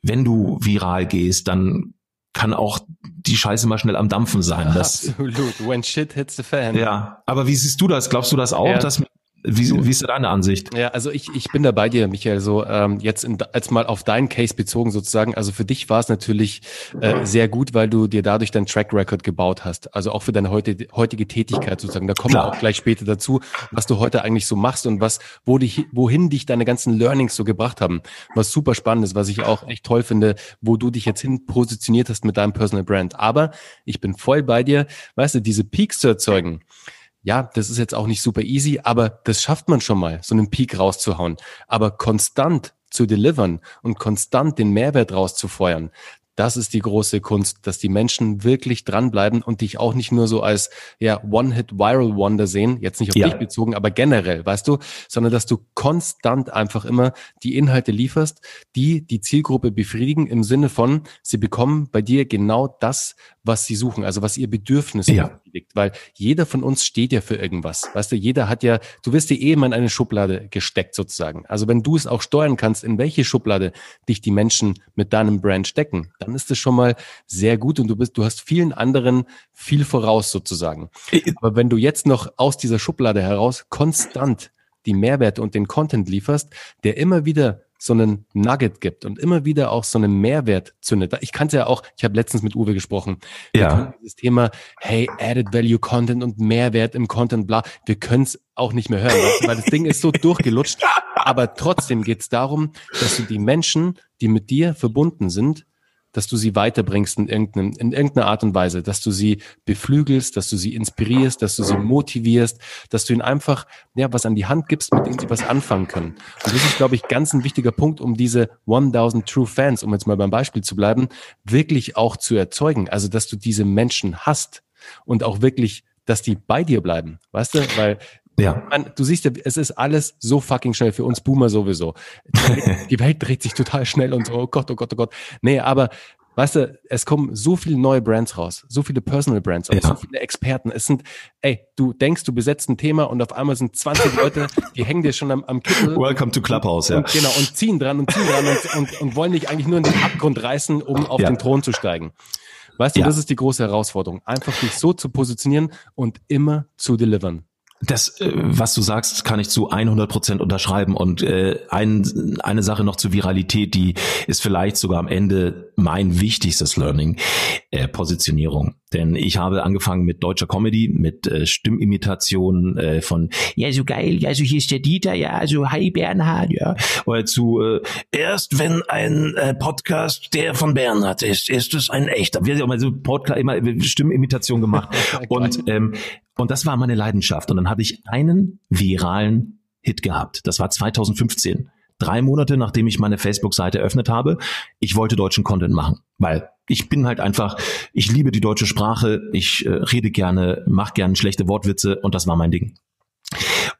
wenn du viral gehst, dann kann auch die Scheiße mal schnell am Dampfen sein. Das, Absolut. When shit hits the fan. Ja, aber wie siehst du das? Glaubst du das auch, ja. dass wie, wie ist deine Ansicht? Ja, also ich, ich bin da bei dir, Michael. So ähm, jetzt in, als mal auf deinen Case bezogen sozusagen. Also für dich war es natürlich äh, sehr gut, weil du dir dadurch dein Track Record gebaut hast. Also auch für deine heute, heutige Tätigkeit sozusagen. Da kommen Klar. wir auch gleich später dazu, was du heute eigentlich so machst und was, wo dich, wohin dich deine ganzen Learnings so gebracht haben. Was super spannend ist, was ich auch echt toll finde, wo du dich jetzt hin positioniert hast mit deinem Personal Brand. Aber ich bin voll bei dir. Weißt du, diese Peaks zu erzeugen ja, das ist jetzt auch nicht super easy, aber das schafft man schon mal, so einen Peak rauszuhauen. Aber konstant zu delivern und konstant den Mehrwert rauszufeuern, das ist die große Kunst, dass die Menschen wirklich dranbleiben und dich auch nicht nur so als ja One-Hit-Viral-Wonder sehen, jetzt nicht auf ja. dich bezogen, aber generell, weißt du, sondern dass du konstant einfach immer die Inhalte lieferst, die die Zielgruppe befriedigen im Sinne von, sie bekommen bei dir genau das, was sie suchen, also was ihr Bedürfnis ja. Liegt, weil jeder von uns steht ja für irgendwas, weißt du, jeder hat ja, du wirst dir eh immer in eine Schublade gesteckt sozusagen. Also wenn du es auch steuern kannst, in welche Schublade dich die Menschen mit deinem Brand stecken, dann ist es schon mal sehr gut und du bist, du hast vielen anderen viel voraus sozusagen. Aber wenn du jetzt noch aus dieser Schublade heraus konstant die Mehrwerte und den Content lieferst, der immer wieder so einen Nugget gibt und immer wieder auch so einen Mehrwert zündet. Ich kann es ja auch, ich habe letztens mit Uwe gesprochen, ja. dieses Thema, hey, Added Value Content und Mehrwert im Content, bla, wir können es auch nicht mehr hören, weil das Ding ist so durchgelutscht. (laughs) Aber trotzdem geht es darum, dass du die Menschen, die mit dir verbunden sind, dass du sie weiterbringst in, irgendeinem, in irgendeiner Art und Weise, dass du sie beflügelst, dass du sie inspirierst, dass du sie motivierst, dass du ihnen einfach ja, was an die Hand gibst, mit denen sie was anfangen können. Und das ist, glaube ich, ganz ein wichtiger Punkt, um diese 1000 True Fans, um jetzt mal beim Beispiel zu bleiben, wirklich auch zu erzeugen. Also, dass du diese Menschen hast und auch wirklich dass die bei dir bleiben, weißt du? Weil ja. Man, du siehst ja, es ist alles so fucking schnell für uns Boomer sowieso. (laughs) Die Welt dreht sich total schnell und so, oh Gott, oh Gott, oh Gott. Nee, aber weißt du, es kommen so viele neue Brands raus, so viele Personal Brands raus, ja. so viele Experten. Es sind, ey, du denkst, du besetzt ein Thema und auf einmal sind 20 (laughs) Leute, die hängen dir schon am, am Kittel. Welcome to Clubhouse, ja. Und, genau, und ziehen dran und ziehen dran und, und, und wollen dich eigentlich nur in den Abgrund reißen, um auf ja. den Thron zu steigen. Weißt du, ja. das ist die große Herausforderung. Einfach dich so zu positionieren und immer zu delivern. Das, äh, was du sagst, kann ich zu 100 Prozent unterschreiben. Und äh, ein, eine Sache noch zur Viralität, die ist vielleicht sogar am Ende mein wichtigstes Learning, äh, Positionierung. Denn ich habe angefangen mit deutscher Comedy, mit äh, Stimmimitationen äh, von ja so geil, ja so hier ist der Dieter, ja so hi Bernhard, ja oder zu äh, erst wenn ein äh, Podcast der von Bernhard ist, ist es ein echter. Wir haben also Podcast immer Stimmimitation gemacht (laughs) und ähm, und das war meine Leidenschaft. Und dann habe ich einen viralen Hit gehabt. Das war 2015. Drei Monate nachdem ich meine Facebook-Seite eröffnet habe. Ich wollte deutschen Content machen, weil ich bin halt einfach, ich liebe die deutsche Sprache, ich äh, rede gerne, mache gerne schlechte Wortwitze und das war mein Ding.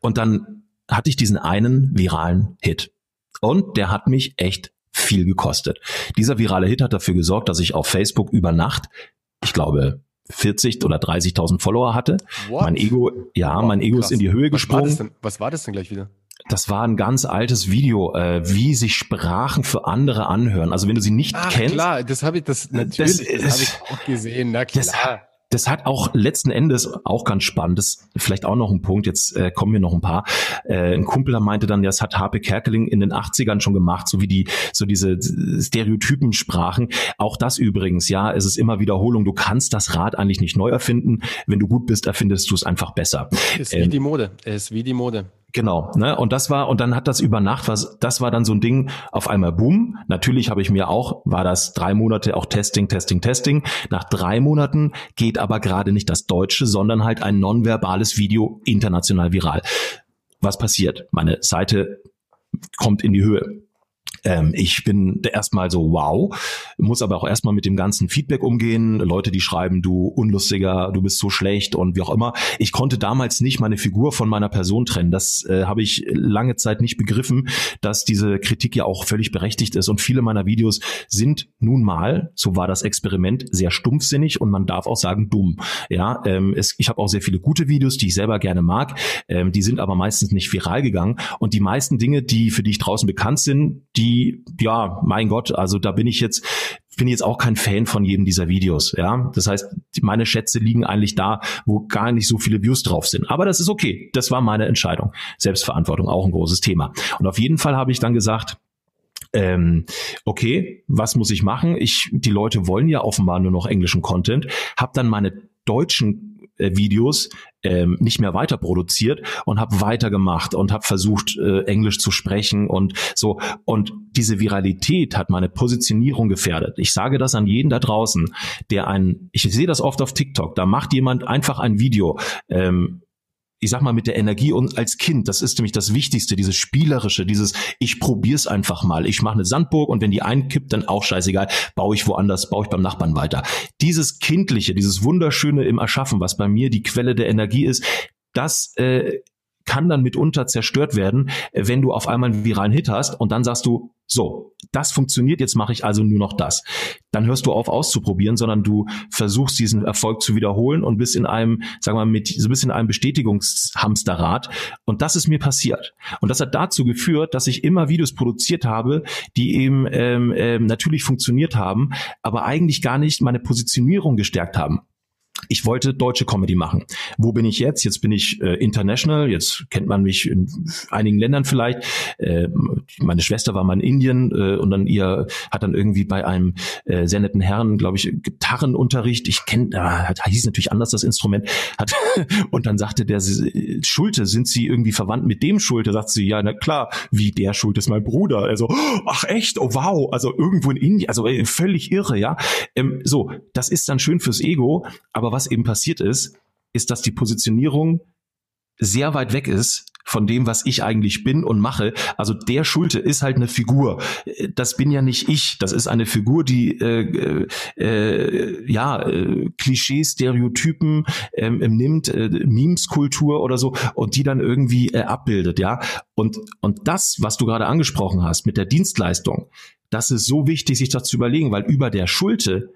Und dann hatte ich diesen einen viralen Hit. Und der hat mich echt viel gekostet. Dieser virale Hit hat dafür gesorgt, dass ich auf Facebook über Nacht, ich glaube, 40 oder 30.000 Follower hatte. What? Mein Ego, ja, wow, mein Ego krass. ist in die Höhe gesprungen. Was war, was war das denn gleich wieder? Das war ein ganz altes Video, äh, wie sich Sprachen für andere anhören. Also wenn du sie nicht Ach, kennst. klar, das habe ich, das natürlich, das, das habe ich auch gesehen, na klar. Das, das hat auch letzten Endes auch ganz spannend, das vielleicht auch noch ein Punkt, jetzt äh, kommen mir noch ein paar. Äh, ein Kumpel meinte dann, das hat Harpe Kerkeling in den 80ern schon gemacht, so wie die, so diese Stereotypen sprachen. Auch das übrigens, ja, es ist immer Wiederholung. Du kannst das Rad eigentlich nicht neu erfinden. Wenn du gut bist, erfindest du es einfach besser. Ist wie ähm, die Mode. Es ist wie die Mode. Genau, ne? Und das war, und dann hat das über Nacht, was, das war dann so ein Ding auf einmal boom. Natürlich habe ich mir auch, war das drei Monate auch Testing, Testing, Testing. Nach drei Monaten geht aber gerade nicht das Deutsche, sondern halt ein nonverbales Video international viral. Was passiert? Meine Seite kommt in die Höhe. Ähm, ich bin erstmal so, wow, muss aber auch erstmal mit dem ganzen Feedback umgehen. Leute, die schreiben, du unlustiger, du bist so schlecht und wie auch immer. Ich konnte damals nicht meine Figur von meiner Person trennen. Das äh, habe ich lange Zeit nicht begriffen, dass diese Kritik ja auch völlig berechtigt ist. Und viele meiner Videos sind nun mal, so war das Experiment, sehr stumpfsinnig und man darf auch sagen dumm. Ja, ähm, es, ich habe auch sehr viele gute Videos, die ich selber gerne mag. Ähm, die sind aber meistens nicht viral gegangen. Und die meisten Dinge, die für die ich draußen bekannt sind, die die, ja, mein Gott, also da bin ich jetzt, bin jetzt auch kein Fan von jedem dieser Videos, ja. Das heißt, meine Schätze liegen eigentlich da, wo gar nicht so viele Views drauf sind. Aber das ist okay. Das war meine Entscheidung. Selbstverantwortung, auch ein großes Thema. Und auf jeden Fall habe ich dann gesagt, ähm, okay, was muss ich machen? Ich, die Leute wollen ja offenbar nur noch englischen Content. Hab dann meine deutschen äh, Videos ähm, nicht mehr weiter produziert und habe weitergemacht und habe versucht, äh, Englisch zu sprechen und so. Und diese Viralität hat meine Positionierung gefährdet. Ich sage das an jeden da draußen, der ein, ich sehe das oft auf TikTok, da macht jemand einfach ein Video, ähm, ich sag mal, mit der Energie und als Kind, das ist nämlich das Wichtigste, dieses Spielerische, dieses, ich probier's einfach mal. Ich mache eine Sandburg und wenn die einkippt, dann auch scheißegal, baue ich woanders, baue ich beim Nachbarn weiter. Dieses Kindliche, dieses Wunderschöne im Erschaffen, was bei mir die Quelle der Energie ist, das äh, kann dann mitunter zerstört werden, wenn du auf einmal einen viralen Hit hast und dann sagst du, so, das funktioniert, jetzt mache ich also nur noch das. Dann hörst du auf auszuprobieren, sondern du versuchst diesen Erfolg zu wiederholen und bist in einem, sagen wir mal, mit so ein bisschen einem Bestätigungshamsterrad. Und das ist mir passiert. Und das hat dazu geführt, dass ich immer Videos produziert habe, die eben ähm, ähm, natürlich funktioniert haben, aber eigentlich gar nicht meine Positionierung gestärkt haben ich wollte deutsche Comedy machen. Wo bin ich jetzt? Jetzt bin ich äh, international. Jetzt kennt man mich in einigen Ländern vielleicht. Äh, meine Schwester war mal in Indien äh, und dann ihr hat dann irgendwie bei einem äh, sehr netten Herrn, glaube ich, Gitarrenunterricht. Ich kenne, äh, hieß natürlich anders das Instrument. Hat (laughs) und dann sagte der Schulte, sind Sie irgendwie verwandt mit dem Schulte? Sagt sie, ja, na klar, wie der Schulte ist mein Bruder. Also, ach echt, oh wow, also irgendwo in Indien, also äh, völlig irre, ja. Ähm, so, das ist dann schön fürs Ego, aber was eben passiert ist, ist, dass die Positionierung sehr weit weg ist von dem, was ich eigentlich bin und mache. Also der Schulte ist halt eine Figur. Das bin ja nicht ich. Das ist eine Figur, die äh, äh, ja äh, Klischees, Stereotypen ähm, nimmt, äh, Memes-Kultur oder so und die dann irgendwie äh, abbildet. Ja und und das, was du gerade angesprochen hast mit der Dienstleistung, das ist so wichtig, sich das zu überlegen, weil über der Schulte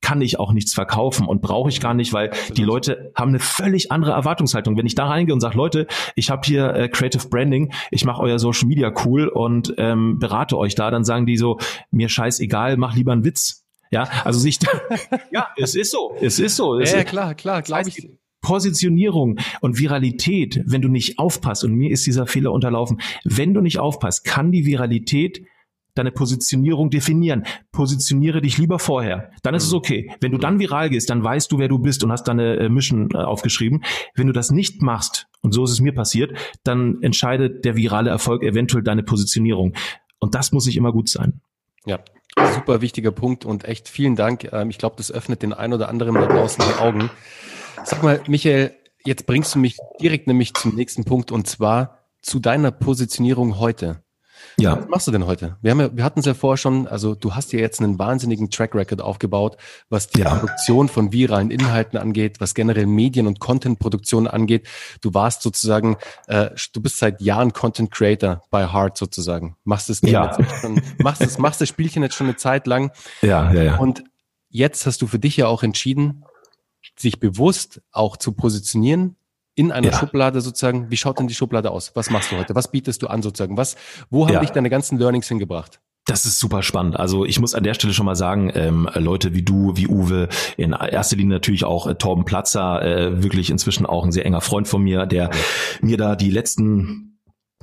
kann ich auch nichts verkaufen und brauche ich gar nicht, weil die Leute haben eine völlig andere Erwartungshaltung. Wenn ich da reingehe und sage, Leute, ich habe hier äh, Creative Branding, ich mache euer Social Media cool und ähm, berate euch da, dann sagen die so, mir scheißegal, mach lieber einen Witz. Ja, also sich da, (laughs) ja, es ist so, es ist so. Es ja, klar, klar, glaube ich. Positionierung und Viralität, wenn du nicht aufpasst, und mir ist dieser Fehler unterlaufen, wenn du nicht aufpasst, kann die Viralität deine Positionierung definieren. Positioniere dich lieber vorher. Dann ist mhm. es okay. Wenn du dann viral gehst, dann weißt du, wer du bist und hast deine äh, Mission äh, aufgeschrieben. Wenn du das nicht machst, und so ist es mir passiert, dann entscheidet der virale Erfolg eventuell deine Positionierung. Und das muss sich immer gut sein. Ja, super wichtiger Punkt und echt vielen Dank. Ähm, ich glaube, das öffnet den ein oder anderen da draußen die Augen. Sag mal, Michael, jetzt bringst du mich direkt nämlich zum nächsten Punkt und zwar zu deiner Positionierung heute. Ja. Was machst du denn heute? Wir, haben ja, wir hatten es ja vorher schon, also du hast ja jetzt einen wahnsinnigen Track Record aufgebaut, was die ja. Produktion von viralen Inhalten angeht, was generell Medien- und Content-Produktion angeht. Du warst sozusagen, äh, du bist seit Jahren Content Creator bei Heart sozusagen. Machst das, ja. schon, machst das, machst das Spielchen jetzt schon eine Zeit lang. Ja, ja, ja. Und jetzt hast du für dich ja auch entschieden, sich bewusst auch zu positionieren in einer ja. Schublade sozusagen. Wie schaut denn die Schublade aus? Was machst du heute? Was bietest du an sozusagen? Was, wo haben ja. dich deine ganzen Learnings hingebracht? Das ist super spannend. Also ich muss an der Stelle schon mal sagen, ähm, Leute wie du, wie Uwe, in erster Linie natürlich auch äh, Torben Platzer, äh, wirklich inzwischen auch ein sehr enger Freund von mir, der mir da die letzten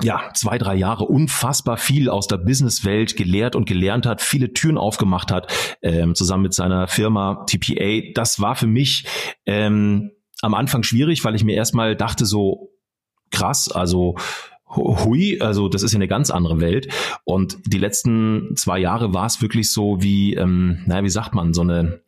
ja, zwei, drei Jahre unfassbar viel aus der Businesswelt gelehrt und gelernt hat, viele Türen aufgemacht hat, ähm, zusammen mit seiner Firma TPA. Das war für mich ähm, am Anfang schwierig, weil ich mir erstmal dachte so, krass, also hui, also das ist ja eine ganz andere Welt. Und die letzten zwei Jahre war es wirklich so wie, ähm, naja, wie sagt man, so eine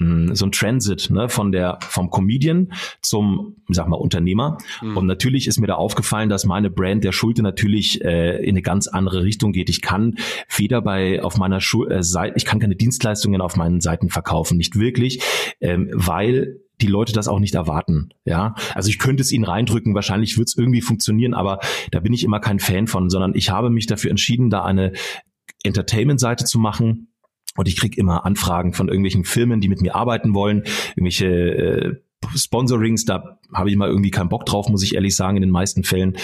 hm, so ein Transit ne, von der vom Comedian zum sag mal Unternehmer mhm. und natürlich ist mir da aufgefallen, dass meine Brand der Schulte natürlich äh, in eine ganz andere Richtung geht. Ich kann weder bei auf meiner Schul äh, Seite ich kann keine Dienstleistungen auf meinen Seiten verkaufen, nicht wirklich, ähm, weil die Leute das auch nicht erwarten. Ja, also ich könnte es ihnen reindrücken, wahrscheinlich wird es irgendwie funktionieren, aber da bin ich immer kein Fan von, sondern ich habe mich dafür entschieden, da eine Entertainment-Seite zu machen. Und ich krieg immer Anfragen von irgendwelchen Firmen, die mit mir arbeiten wollen, irgendwelche äh, Sponsorings, da habe ich mal irgendwie keinen Bock drauf, muss ich ehrlich sagen, in den meisten Fällen.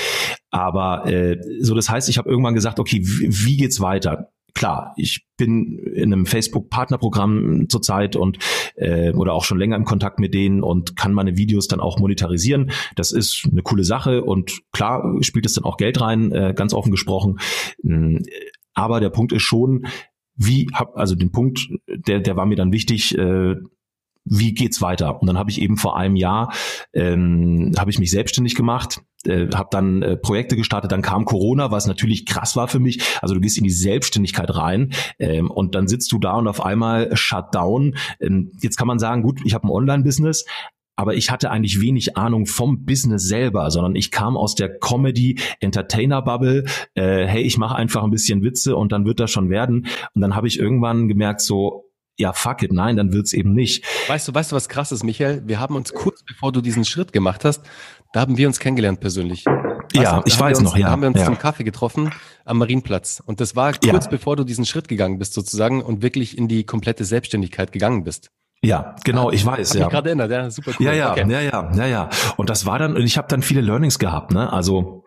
Aber äh, so, das heißt, ich habe irgendwann gesagt, okay, wie, wie geht's weiter? klar, ich bin in einem Facebook-Partnerprogramm zurzeit und äh, oder auch schon länger im Kontakt mit denen und kann meine Videos dann auch monetarisieren. Das ist eine coole Sache und klar spielt es dann auch Geld rein, äh, ganz offen gesprochen. Hm, aber der Punkt ist schon, wie hab also den Punkt, der der war mir dann wichtig. Äh, wie geht's weiter? Und dann habe ich eben vor einem Jahr ähm, habe ich mich selbstständig gemacht, äh, habe dann äh, Projekte gestartet, dann kam Corona, was natürlich krass war für mich. Also du gehst in die Selbstständigkeit rein ähm, und dann sitzt du da und auf einmal Shutdown. Ähm, jetzt kann man sagen, gut, ich habe ein Online-Business, aber ich hatte eigentlich wenig Ahnung vom Business selber, sondern ich kam aus der Comedy Entertainer Bubble. Äh, hey, ich mache einfach ein bisschen Witze und dann wird das schon werden. Und dann habe ich irgendwann gemerkt, so ja, fuck it, nein, dann wird's eben nicht. Weißt du, weißt du, was krass ist, Michael? Wir haben uns kurz bevor du diesen Schritt gemacht hast, da haben wir uns kennengelernt persönlich. ja, ich weiß uns, noch, ja. Da haben wir uns ja. zum Kaffee getroffen am Marienplatz. Und das war kurz ja. bevor du diesen Schritt gegangen bist sozusagen und wirklich in die komplette Selbstständigkeit gegangen bist. Ja, genau, ich weiß. Ja. Ich gerade erinnert, ja, super cool. Ja, ja, okay. ja, ja, ja, ja. Und das war dann, und ich habe dann viele Learnings gehabt, ne? Also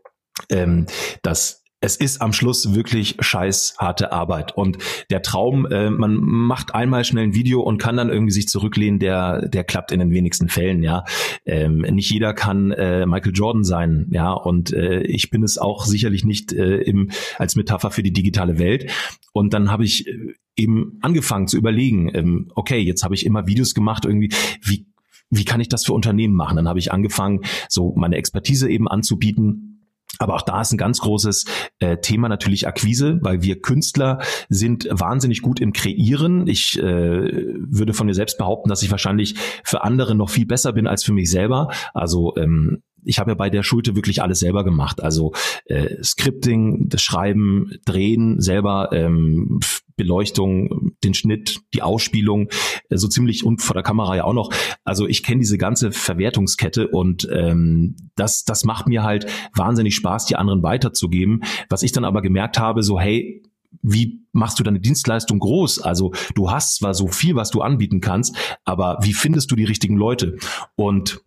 ähm, das es ist am Schluss wirklich scheiß harte Arbeit. Und der Traum, äh, man macht einmal schnell ein Video und kann dann irgendwie sich zurücklehnen, der, der klappt in den wenigsten Fällen, ja. Ähm, nicht jeder kann äh, Michael Jordan sein, ja. Und äh, ich bin es auch sicherlich nicht äh, im, als Metapher für die digitale Welt. Und dann habe ich äh, eben angefangen zu überlegen, ähm, okay, jetzt habe ich immer Videos gemacht, irgendwie, wie wie kann ich das für Unternehmen machen? Dann habe ich angefangen, so meine Expertise eben anzubieten aber auch da ist ein ganz großes äh, Thema natürlich Akquise, weil wir Künstler sind wahnsinnig gut im Kreieren. Ich äh, würde von mir selbst behaupten, dass ich wahrscheinlich für andere noch viel besser bin als für mich selber. Also ähm, ich habe ja bei der Schulte wirklich alles selber gemacht. Also äh, Scripting, das Schreiben, Drehen selber, ähm, Beleuchtung, den Schnitt, die Ausspielung, äh, so ziemlich und vor der Kamera ja auch noch. Also ich kenne diese ganze Verwertungskette und ähm, das, das macht mir halt wahnsinnig Spaß, die anderen weiterzugeben. Was ich dann aber gemerkt habe, so hey, wie machst du deine Dienstleistung groß? Also du hast zwar so viel, was du anbieten kannst, aber wie findest du die richtigen Leute? Und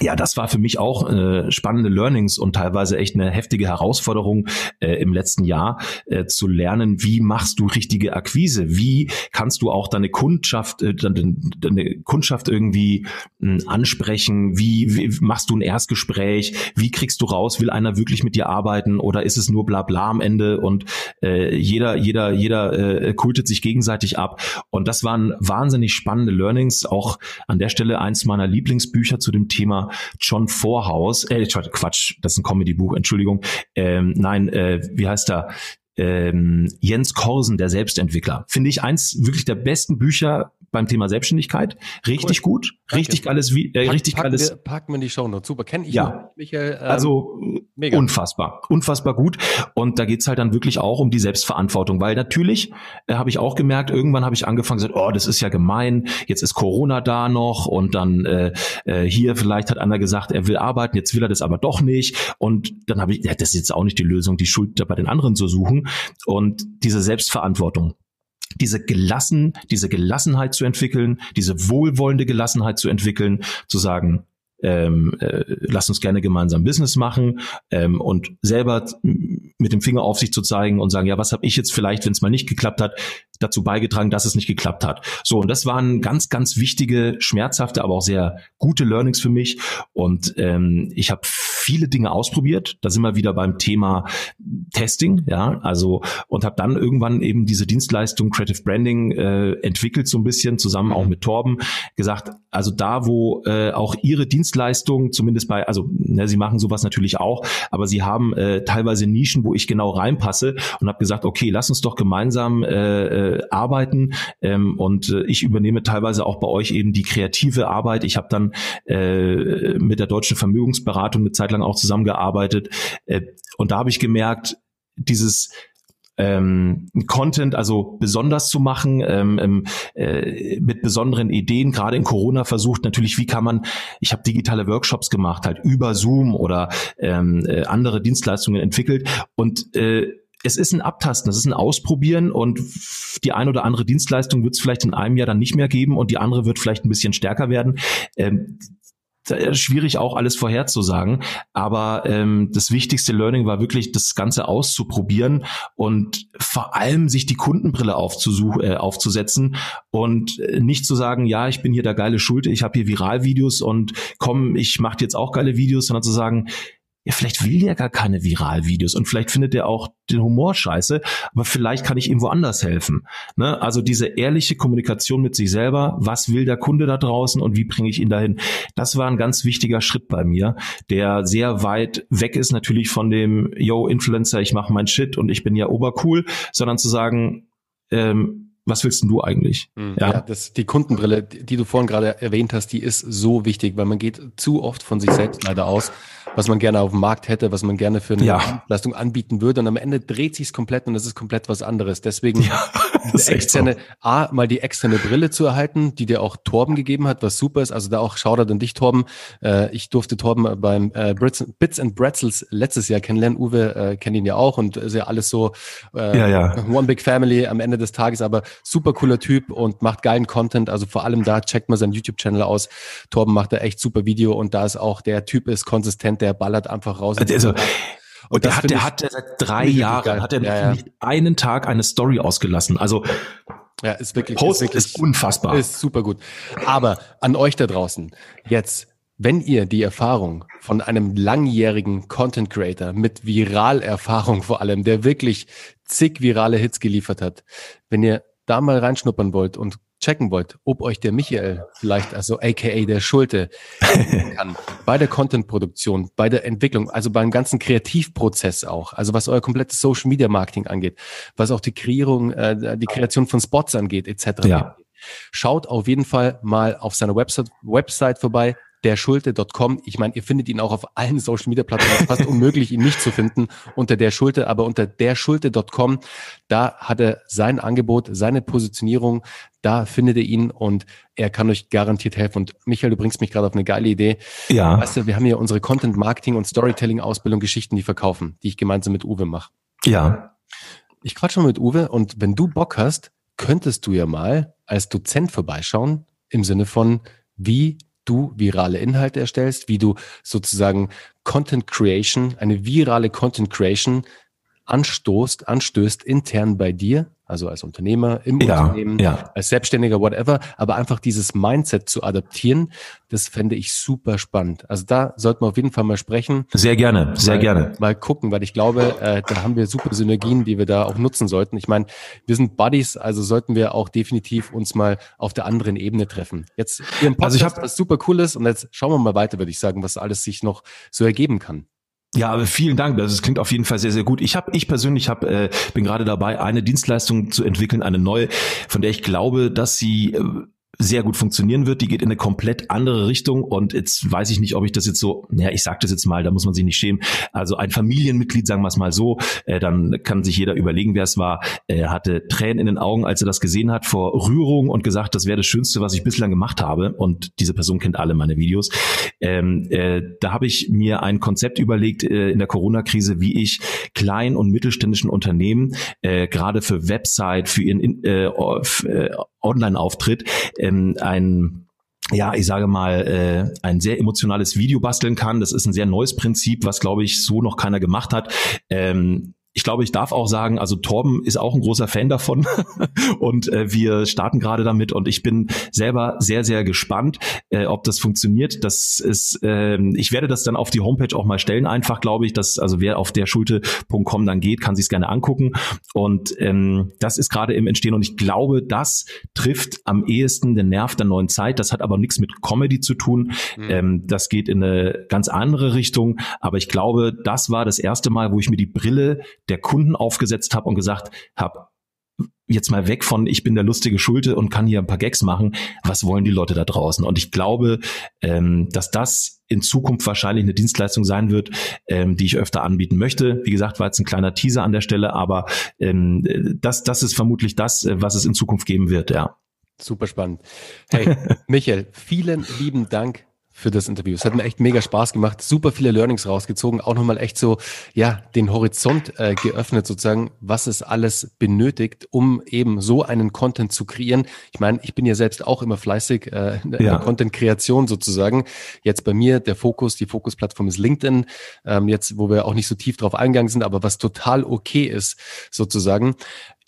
ja, das war für mich auch äh, spannende Learnings und teilweise echt eine heftige Herausforderung äh, im letzten Jahr äh, zu lernen, wie machst du richtige Akquise? Wie kannst du auch deine Kundschaft, äh, deine, deine Kundschaft irgendwie äh, ansprechen? Wie, wie machst du ein Erstgespräch? Wie kriegst du raus, will einer wirklich mit dir arbeiten oder ist es nur bla bla am Ende und äh, jeder, jeder, jeder äh, kultet sich gegenseitig ab. Und das waren wahnsinnig spannende Learnings. Auch an der Stelle eins meiner Lieblingsbücher zu dem Thema John Vorhaus, äh, Quatsch, das ist ein Comedy-Buch, Entschuldigung. Ähm, nein, äh, wie heißt er? Ähm, Jens Korsen, der Selbstentwickler. Finde ich eins wirklich der besten Bücher beim Thema Selbstständigkeit. Richtig cool. gut, Danke. richtig geiles, äh, Pack, richtig packen geiles. Wir, packen wir die Show Notes. Super, kenne ich ja. Michael. Ähm, also mega. unfassbar, unfassbar gut. Und da geht's halt dann wirklich auch um die Selbstverantwortung, weil natürlich äh, habe ich auch gemerkt, irgendwann habe ich angefangen gesagt, oh, das ist ja gemein. Jetzt ist Corona da noch und dann äh, äh, hier vielleicht hat einer gesagt, er will arbeiten, jetzt will er das aber doch nicht. Und dann habe ich, ja, das ist jetzt auch nicht die Lösung, die Schuld bei den anderen zu suchen. Und diese Selbstverantwortung diese gelassen, diese Gelassenheit zu entwickeln, diese wohlwollende Gelassenheit zu entwickeln, zu sagen, ähm, äh, lass uns gerne gemeinsam Business machen ähm, und selber mit dem Finger auf sich zu zeigen und sagen, ja, was habe ich jetzt vielleicht, wenn es mal nicht geklappt hat, dazu beigetragen, dass es nicht geklappt hat. So, und das waren ganz, ganz wichtige, schmerzhafte, aber auch sehr gute Learnings für mich. Und ähm, ich habe viele Dinge ausprobiert. Da sind wir wieder beim Thema Testing, ja, also und habe dann irgendwann eben diese Dienstleistung Creative Branding äh, entwickelt, so ein bisschen zusammen auch mit Torben, gesagt, also da, wo äh, auch ihre Dienstleistung, zumindest bei, also ne, sie machen sowas natürlich auch, aber sie haben äh, teilweise Nischen, wo ich genau reinpasse und habe gesagt, okay, lass uns doch gemeinsam äh, äh, arbeiten. Ähm, und äh, ich übernehme teilweise auch bei euch eben die kreative Arbeit. Ich habe dann äh, mit der deutschen Vermögensberatung eine Zeit lang auch zusammengearbeitet. Äh, und da habe ich gemerkt, dieses ähm, Content also besonders zu machen, ähm, ähm, äh, mit besonderen Ideen, gerade in Corona versucht natürlich, wie kann man, ich habe digitale Workshops gemacht, halt über Zoom oder ähm, äh, andere Dienstleistungen entwickelt. Und äh, es ist ein Abtasten, es ist ein Ausprobieren und die ein oder andere Dienstleistung wird es vielleicht in einem Jahr dann nicht mehr geben und die andere wird vielleicht ein bisschen stärker werden. Ähm, schwierig auch alles vorherzusagen, aber ähm, das wichtigste Learning war wirklich, das Ganze auszuprobieren und vor allem sich die Kundenbrille aufzusuchen, äh, aufzusetzen und äh, nicht zu sagen, ja, ich bin hier der geile Schulte, ich habe hier Viralvideos und komm, ich mache jetzt auch geile Videos, sondern zu sagen, ja, vielleicht will der gar keine Viralvideos und vielleicht findet er auch den Humor scheiße, aber vielleicht kann ich ihm woanders helfen. Ne? Also diese ehrliche Kommunikation mit sich selber, was will der Kunde da draußen und wie bringe ich ihn dahin? Das war ein ganz wichtiger Schritt bei mir, der sehr weit weg ist natürlich von dem, yo, Influencer, ich mache mein Shit und ich bin ja obercool, sondern zu sagen, ähm, was willst denn du eigentlich? Mhm. Ja, ja das, die Kundenbrille, die du vorhin gerade erwähnt hast, die ist so wichtig, weil man geht zu oft von sich selbst leider aus, was man gerne auf dem Markt hätte, was man gerne für eine ja. Leistung anbieten würde und am Ende dreht sich's komplett und es ist komplett was anderes. Deswegen (laughs) ja, externe, so. A, mal die externe Brille zu erhalten, die dir auch Torben gegeben hat, was super ist. Also da auch Shoutout an dich, Torben. Äh, ich durfte Torben beim äh, Bits and Bretzels letztes Jahr kennenlernen. Uwe äh, kennt ihn ja auch und ist ja alles so äh, ja, ja. One Big Family am Ende des Tages, aber super cooler Typ und macht geilen Content. Also vor allem da checkt man seinen YouTube-Channel aus. Torben macht da echt super Video und da ist auch der Typ ist konsistent, der ballert einfach raus. Also, und der hat, der hat seit drei Jahren hat er ja, ja. nicht einen Tag eine Story ausgelassen. Also ja, ist wirklich, Post ist, wirklich, ist unfassbar. Ist super gut. Aber an euch da draußen, jetzt, wenn ihr die Erfahrung von einem langjährigen Content Creator mit Viralerfahrung vor allem, der wirklich zig virale Hits geliefert hat, wenn ihr da mal reinschnuppern wollt und checken wollt, ob euch der Michael vielleicht, also aka der Schulte, (laughs) kann bei der Content-Produktion, bei der Entwicklung, also beim ganzen Kreativprozess auch, also was euer komplettes Social Media Marketing angeht, was auch die Kreierung, äh, die Kreation von Spots angeht, etc. Ja. Schaut auf jeden Fall mal auf seiner Website, Website vorbei, derschulte.com. Ich meine, ihr findet ihn auch auf allen Social Media Plattformen. Fast unmöglich, ihn nicht zu finden unter der Schulte, aber unter derschulte.com, da hat er sein Angebot, seine Positionierung, da findet ihr ihn und er kann euch garantiert helfen. Und Michael, du bringst mich gerade auf eine geile Idee. Ja. Weißt du, wir haben hier unsere Content Marketing und Storytelling Ausbildung Geschichten, die verkaufen, die ich gemeinsam mit Uwe mache. Ja. Ich quatsch mal mit Uwe und wenn du Bock hast, könntest du ja mal als Dozent vorbeischauen im Sinne von, wie du virale Inhalte erstellst, wie du sozusagen Content Creation, eine virale Content Creation anstoßt, anstößt intern bei dir also als Unternehmer, im ja, Unternehmen, ja. als Selbstständiger, whatever, aber einfach dieses Mindset zu adaptieren, das fände ich super spannend. Also da sollten wir auf jeden Fall mal sprechen. Sehr gerne, sehr mal, gerne. Mal gucken, weil ich glaube, äh, da haben wir super Synergien, die wir da auch nutzen sollten. Ich meine, wir sind Buddies, also sollten wir auch definitiv uns mal auf der anderen Ebene treffen. Jetzt Ihren Podcast, also ich hab, was super cool ist und jetzt schauen wir mal weiter, würde ich sagen, was alles sich noch so ergeben kann. Ja, aber vielen Dank. Das, klingt auf jeden Fall sehr, sehr gut. Ich habe, ich persönlich habe, äh, bin gerade dabei, eine Dienstleistung zu entwickeln, eine neue, von der ich glaube, dass sie äh, sehr gut funktionieren wird. Die geht in eine komplett andere Richtung und jetzt weiß ich nicht, ob ich das jetzt so, naja, ich sage das jetzt mal, da muss man sich nicht schämen. Also ein Familienmitglied, sagen wir es mal so, äh, dann kann sich jeder überlegen, wer es war. Er hatte Tränen in den Augen, als er das gesehen hat, vor Rührung und gesagt, das wäre das Schönste, was ich bislang gemacht habe. Und diese Person kennt alle meine Videos. Ähm, äh, da habe ich mir ein Konzept überlegt äh, in der Corona-Krise, wie ich klein- und mittelständischen Unternehmen äh, gerade für Website, für ihren äh, äh Online-Auftritt ähm, ein ja, ich sage mal, äh, ein sehr emotionales Video basteln kann. Das ist ein sehr neues Prinzip, was, glaube ich, so noch keiner gemacht hat. Ähm, ich glaube, ich darf auch sagen, also Torben ist auch ein großer Fan davon (laughs) und äh, wir starten gerade damit und ich bin selber sehr, sehr gespannt, äh, ob das funktioniert. Das ist, äh, ich werde das dann auf die Homepage auch mal stellen, einfach glaube ich, dass also wer auf der Schulte.com dann geht, kann sich es gerne angucken und ähm, das ist gerade im Entstehen und ich glaube, das trifft am ehesten den Nerv der neuen Zeit. Das hat aber nichts mit Comedy zu tun. Mhm. Ähm, das geht in eine ganz andere Richtung, aber ich glaube, das war das erste Mal, wo ich mir die Brille der Kunden aufgesetzt habe und gesagt habe, jetzt mal weg von ich bin der lustige Schulte und kann hier ein paar Gags machen. Was wollen die Leute da draußen? Und ich glaube, ähm, dass das in Zukunft wahrscheinlich eine Dienstleistung sein wird, ähm, die ich öfter anbieten möchte. Wie gesagt, war jetzt ein kleiner Teaser an der Stelle, aber ähm, das, das ist vermutlich das, was es in Zukunft geben wird, ja. Super spannend. Hey, (laughs) Michael, vielen lieben Dank für das Interview. Es hat mir echt mega Spaß gemacht, super viele Learnings rausgezogen, auch nochmal echt so, ja, den Horizont äh, geöffnet sozusagen, was es alles benötigt, um eben so einen Content zu kreieren. Ich meine, ich bin ja selbst auch immer fleißig äh, in der Content-Kreation sozusagen. Jetzt bei mir der Fokus, die Fokusplattform ist LinkedIn, ähm, jetzt, wo wir auch nicht so tief drauf eingegangen sind, aber was total okay ist sozusagen.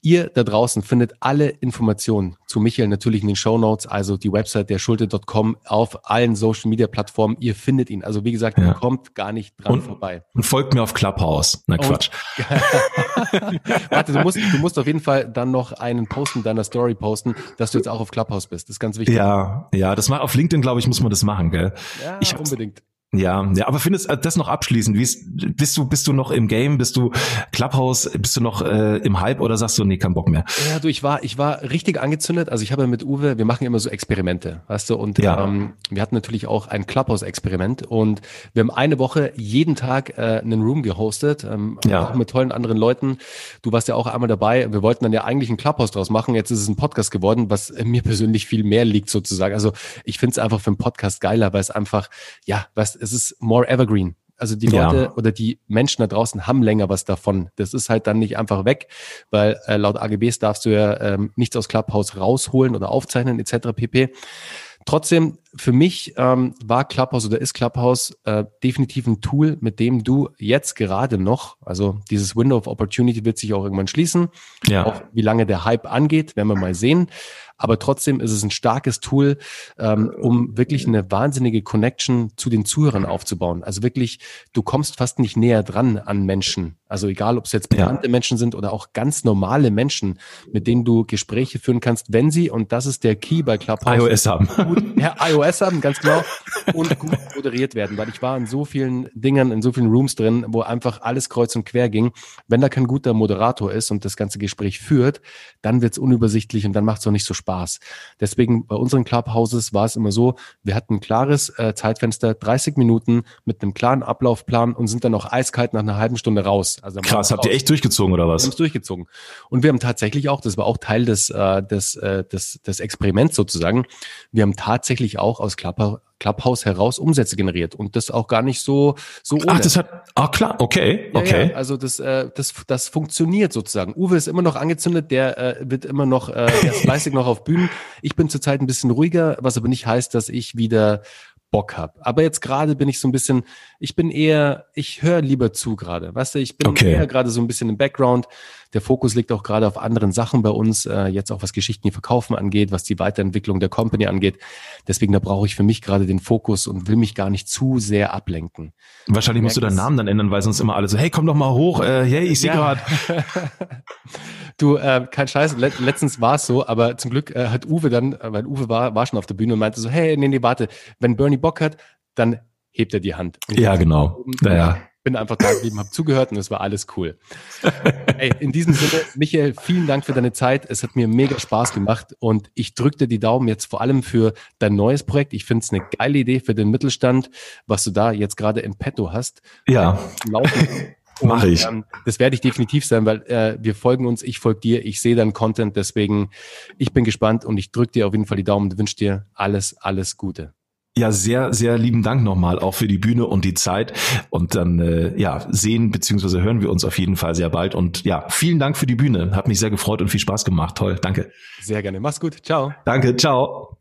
Ihr da draußen findet alle Informationen zu Michael natürlich in den Show Notes, also die Website der Schulte.com auf allen Social Media Plattformen. Ihr findet ihn. Also wie gesagt, ja. ihr kommt gar nicht dran und, vorbei. Und folgt mir auf Clubhouse. Na Quatsch. (laughs) Warte, du musst, du musst auf jeden Fall dann noch einen Post in deiner Story posten, dass du jetzt auch auf Clubhouse bist. Das ist ganz wichtig. Ja, ja, das macht auf LinkedIn, glaube ich, muss man das machen, gell? Ja, ich unbedingt. Ja, ja, aber findest äh, das noch abschließend? Wie ist, bist du bist du noch im Game? Bist du Clubhouse? Bist du noch äh, im Hype oder sagst du nee, kein Bock mehr? Ja, du, ich war ich war richtig angezündet. Also ich habe mit Uwe, wir machen immer so Experimente, weißt du? Und ja. ähm, wir hatten natürlich auch ein Clubhouse-Experiment und wir haben eine Woche jeden Tag äh, einen Room gehostet, ähm, ja. auch mit tollen anderen Leuten. Du warst ja auch einmal dabei. Wir wollten dann ja eigentlich ein Clubhouse draus machen. Jetzt ist es ein Podcast geworden, was mir persönlich viel mehr liegt sozusagen. Also ich finde es einfach für einen Podcast geiler, weil es einfach ja, was es ist more evergreen. Also die Leute ja. oder die Menschen da draußen haben länger was davon. Das ist halt dann nicht einfach weg, weil äh, laut AGBs darfst du ja ähm, nichts aus Clubhouse rausholen oder aufzeichnen etc. pp. Trotzdem, für mich ähm, war Clubhouse oder ist Clubhouse äh, definitiv ein Tool, mit dem du jetzt gerade noch, also dieses Window of Opportunity wird sich auch irgendwann schließen. Ja. Auch wie lange der Hype angeht, werden wir mal sehen aber trotzdem ist es ein starkes Tool, ähm, um wirklich eine wahnsinnige Connection zu den Zuhörern aufzubauen. Also wirklich, du kommst fast nicht näher dran an Menschen. Also egal, ob es jetzt bekannte ja. Menschen sind oder auch ganz normale Menschen, mit denen du Gespräche führen kannst, wenn sie, und das ist der Key bei Clubhouse, iOS haben. Gut, (laughs) ja, iOS haben, ganz genau, und gut moderiert werden, weil ich war in so vielen Dingern, in so vielen Rooms drin, wo einfach alles kreuz und quer ging. Wenn da kein guter Moderator ist und das ganze Gespräch führt, dann wird es unübersichtlich und dann macht es auch nicht so Spaß. Spaß. Deswegen bei unseren Clubhouses war es immer so, wir hatten ein klares äh, Zeitfenster, 30 Minuten mit einem klaren Ablaufplan und sind dann auch eiskalt nach einer halben Stunde raus. Also Krass, habt ihr echt durchgezogen oder was? Wir haben es durchgezogen. Und wir haben tatsächlich auch, das war auch Teil des, äh, des, äh, des, des Experiments sozusagen, wir haben tatsächlich auch aus Clubhouse Clubhouse heraus Umsätze generiert und das auch gar nicht so so ohne. Ach, das hat ah klar, okay, okay. Ja, also das äh, das das funktioniert sozusagen. Uwe ist immer noch angezündet, der äh, wird immer noch äh, der ist fleißig noch auf Bühnen. Ich bin zurzeit ein bisschen ruhiger, was aber nicht heißt, dass ich wieder Bock habe. Aber jetzt gerade bin ich so ein bisschen, ich bin eher, ich höre lieber zu gerade. Weißt du, ich bin okay. eher gerade so ein bisschen im Background. Der Fokus liegt auch gerade auf anderen Sachen bei uns, äh, jetzt auch was Geschichten, die verkaufen angeht, was die Weiterentwicklung der Company angeht. Deswegen, da brauche ich für mich gerade den Fokus und will mich gar nicht zu sehr ablenken. Wahrscheinlich musst du deinen Namen dann ändern, weil sonst immer alle so, hey, komm doch mal hoch, äh, hey, ich sehe ja. gerade. (laughs) du, äh, kein Scheiß, Let letztens war es so, aber zum Glück äh, hat Uwe dann, äh, weil Uwe war, war schon auf der Bühne und meinte so, hey, nee, nee, warte, wenn Bernie Bock hat, dann hebt er die Hand. ja, genau. Naja bin einfach da geblieben, habe zugehört und es war alles cool. Ey, in diesem Sinne, Michael, vielen Dank für deine Zeit. Es hat mir mega Spaß gemacht und ich drücke dir die Daumen jetzt vor allem für dein neues Projekt. Ich finde es eine geile Idee für den Mittelstand, was du da jetzt gerade in petto hast. Ja. (laughs) Mache ich. Ähm, das werde ich definitiv sein, weil äh, wir folgen uns, ich folge dir, ich sehe deinen Content, deswegen ich bin gespannt und ich drücke dir auf jeden Fall die Daumen und wünsche dir alles, alles Gute. Ja, sehr, sehr lieben Dank nochmal auch für die Bühne und die Zeit. Und dann äh, ja, sehen beziehungsweise hören wir uns auf jeden Fall sehr bald. Und ja, vielen Dank für die Bühne. Hat mich sehr gefreut und viel Spaß gemacht. Toll, danke. Sehr gerne. Mach's gut. Ciao. Danke, ciao.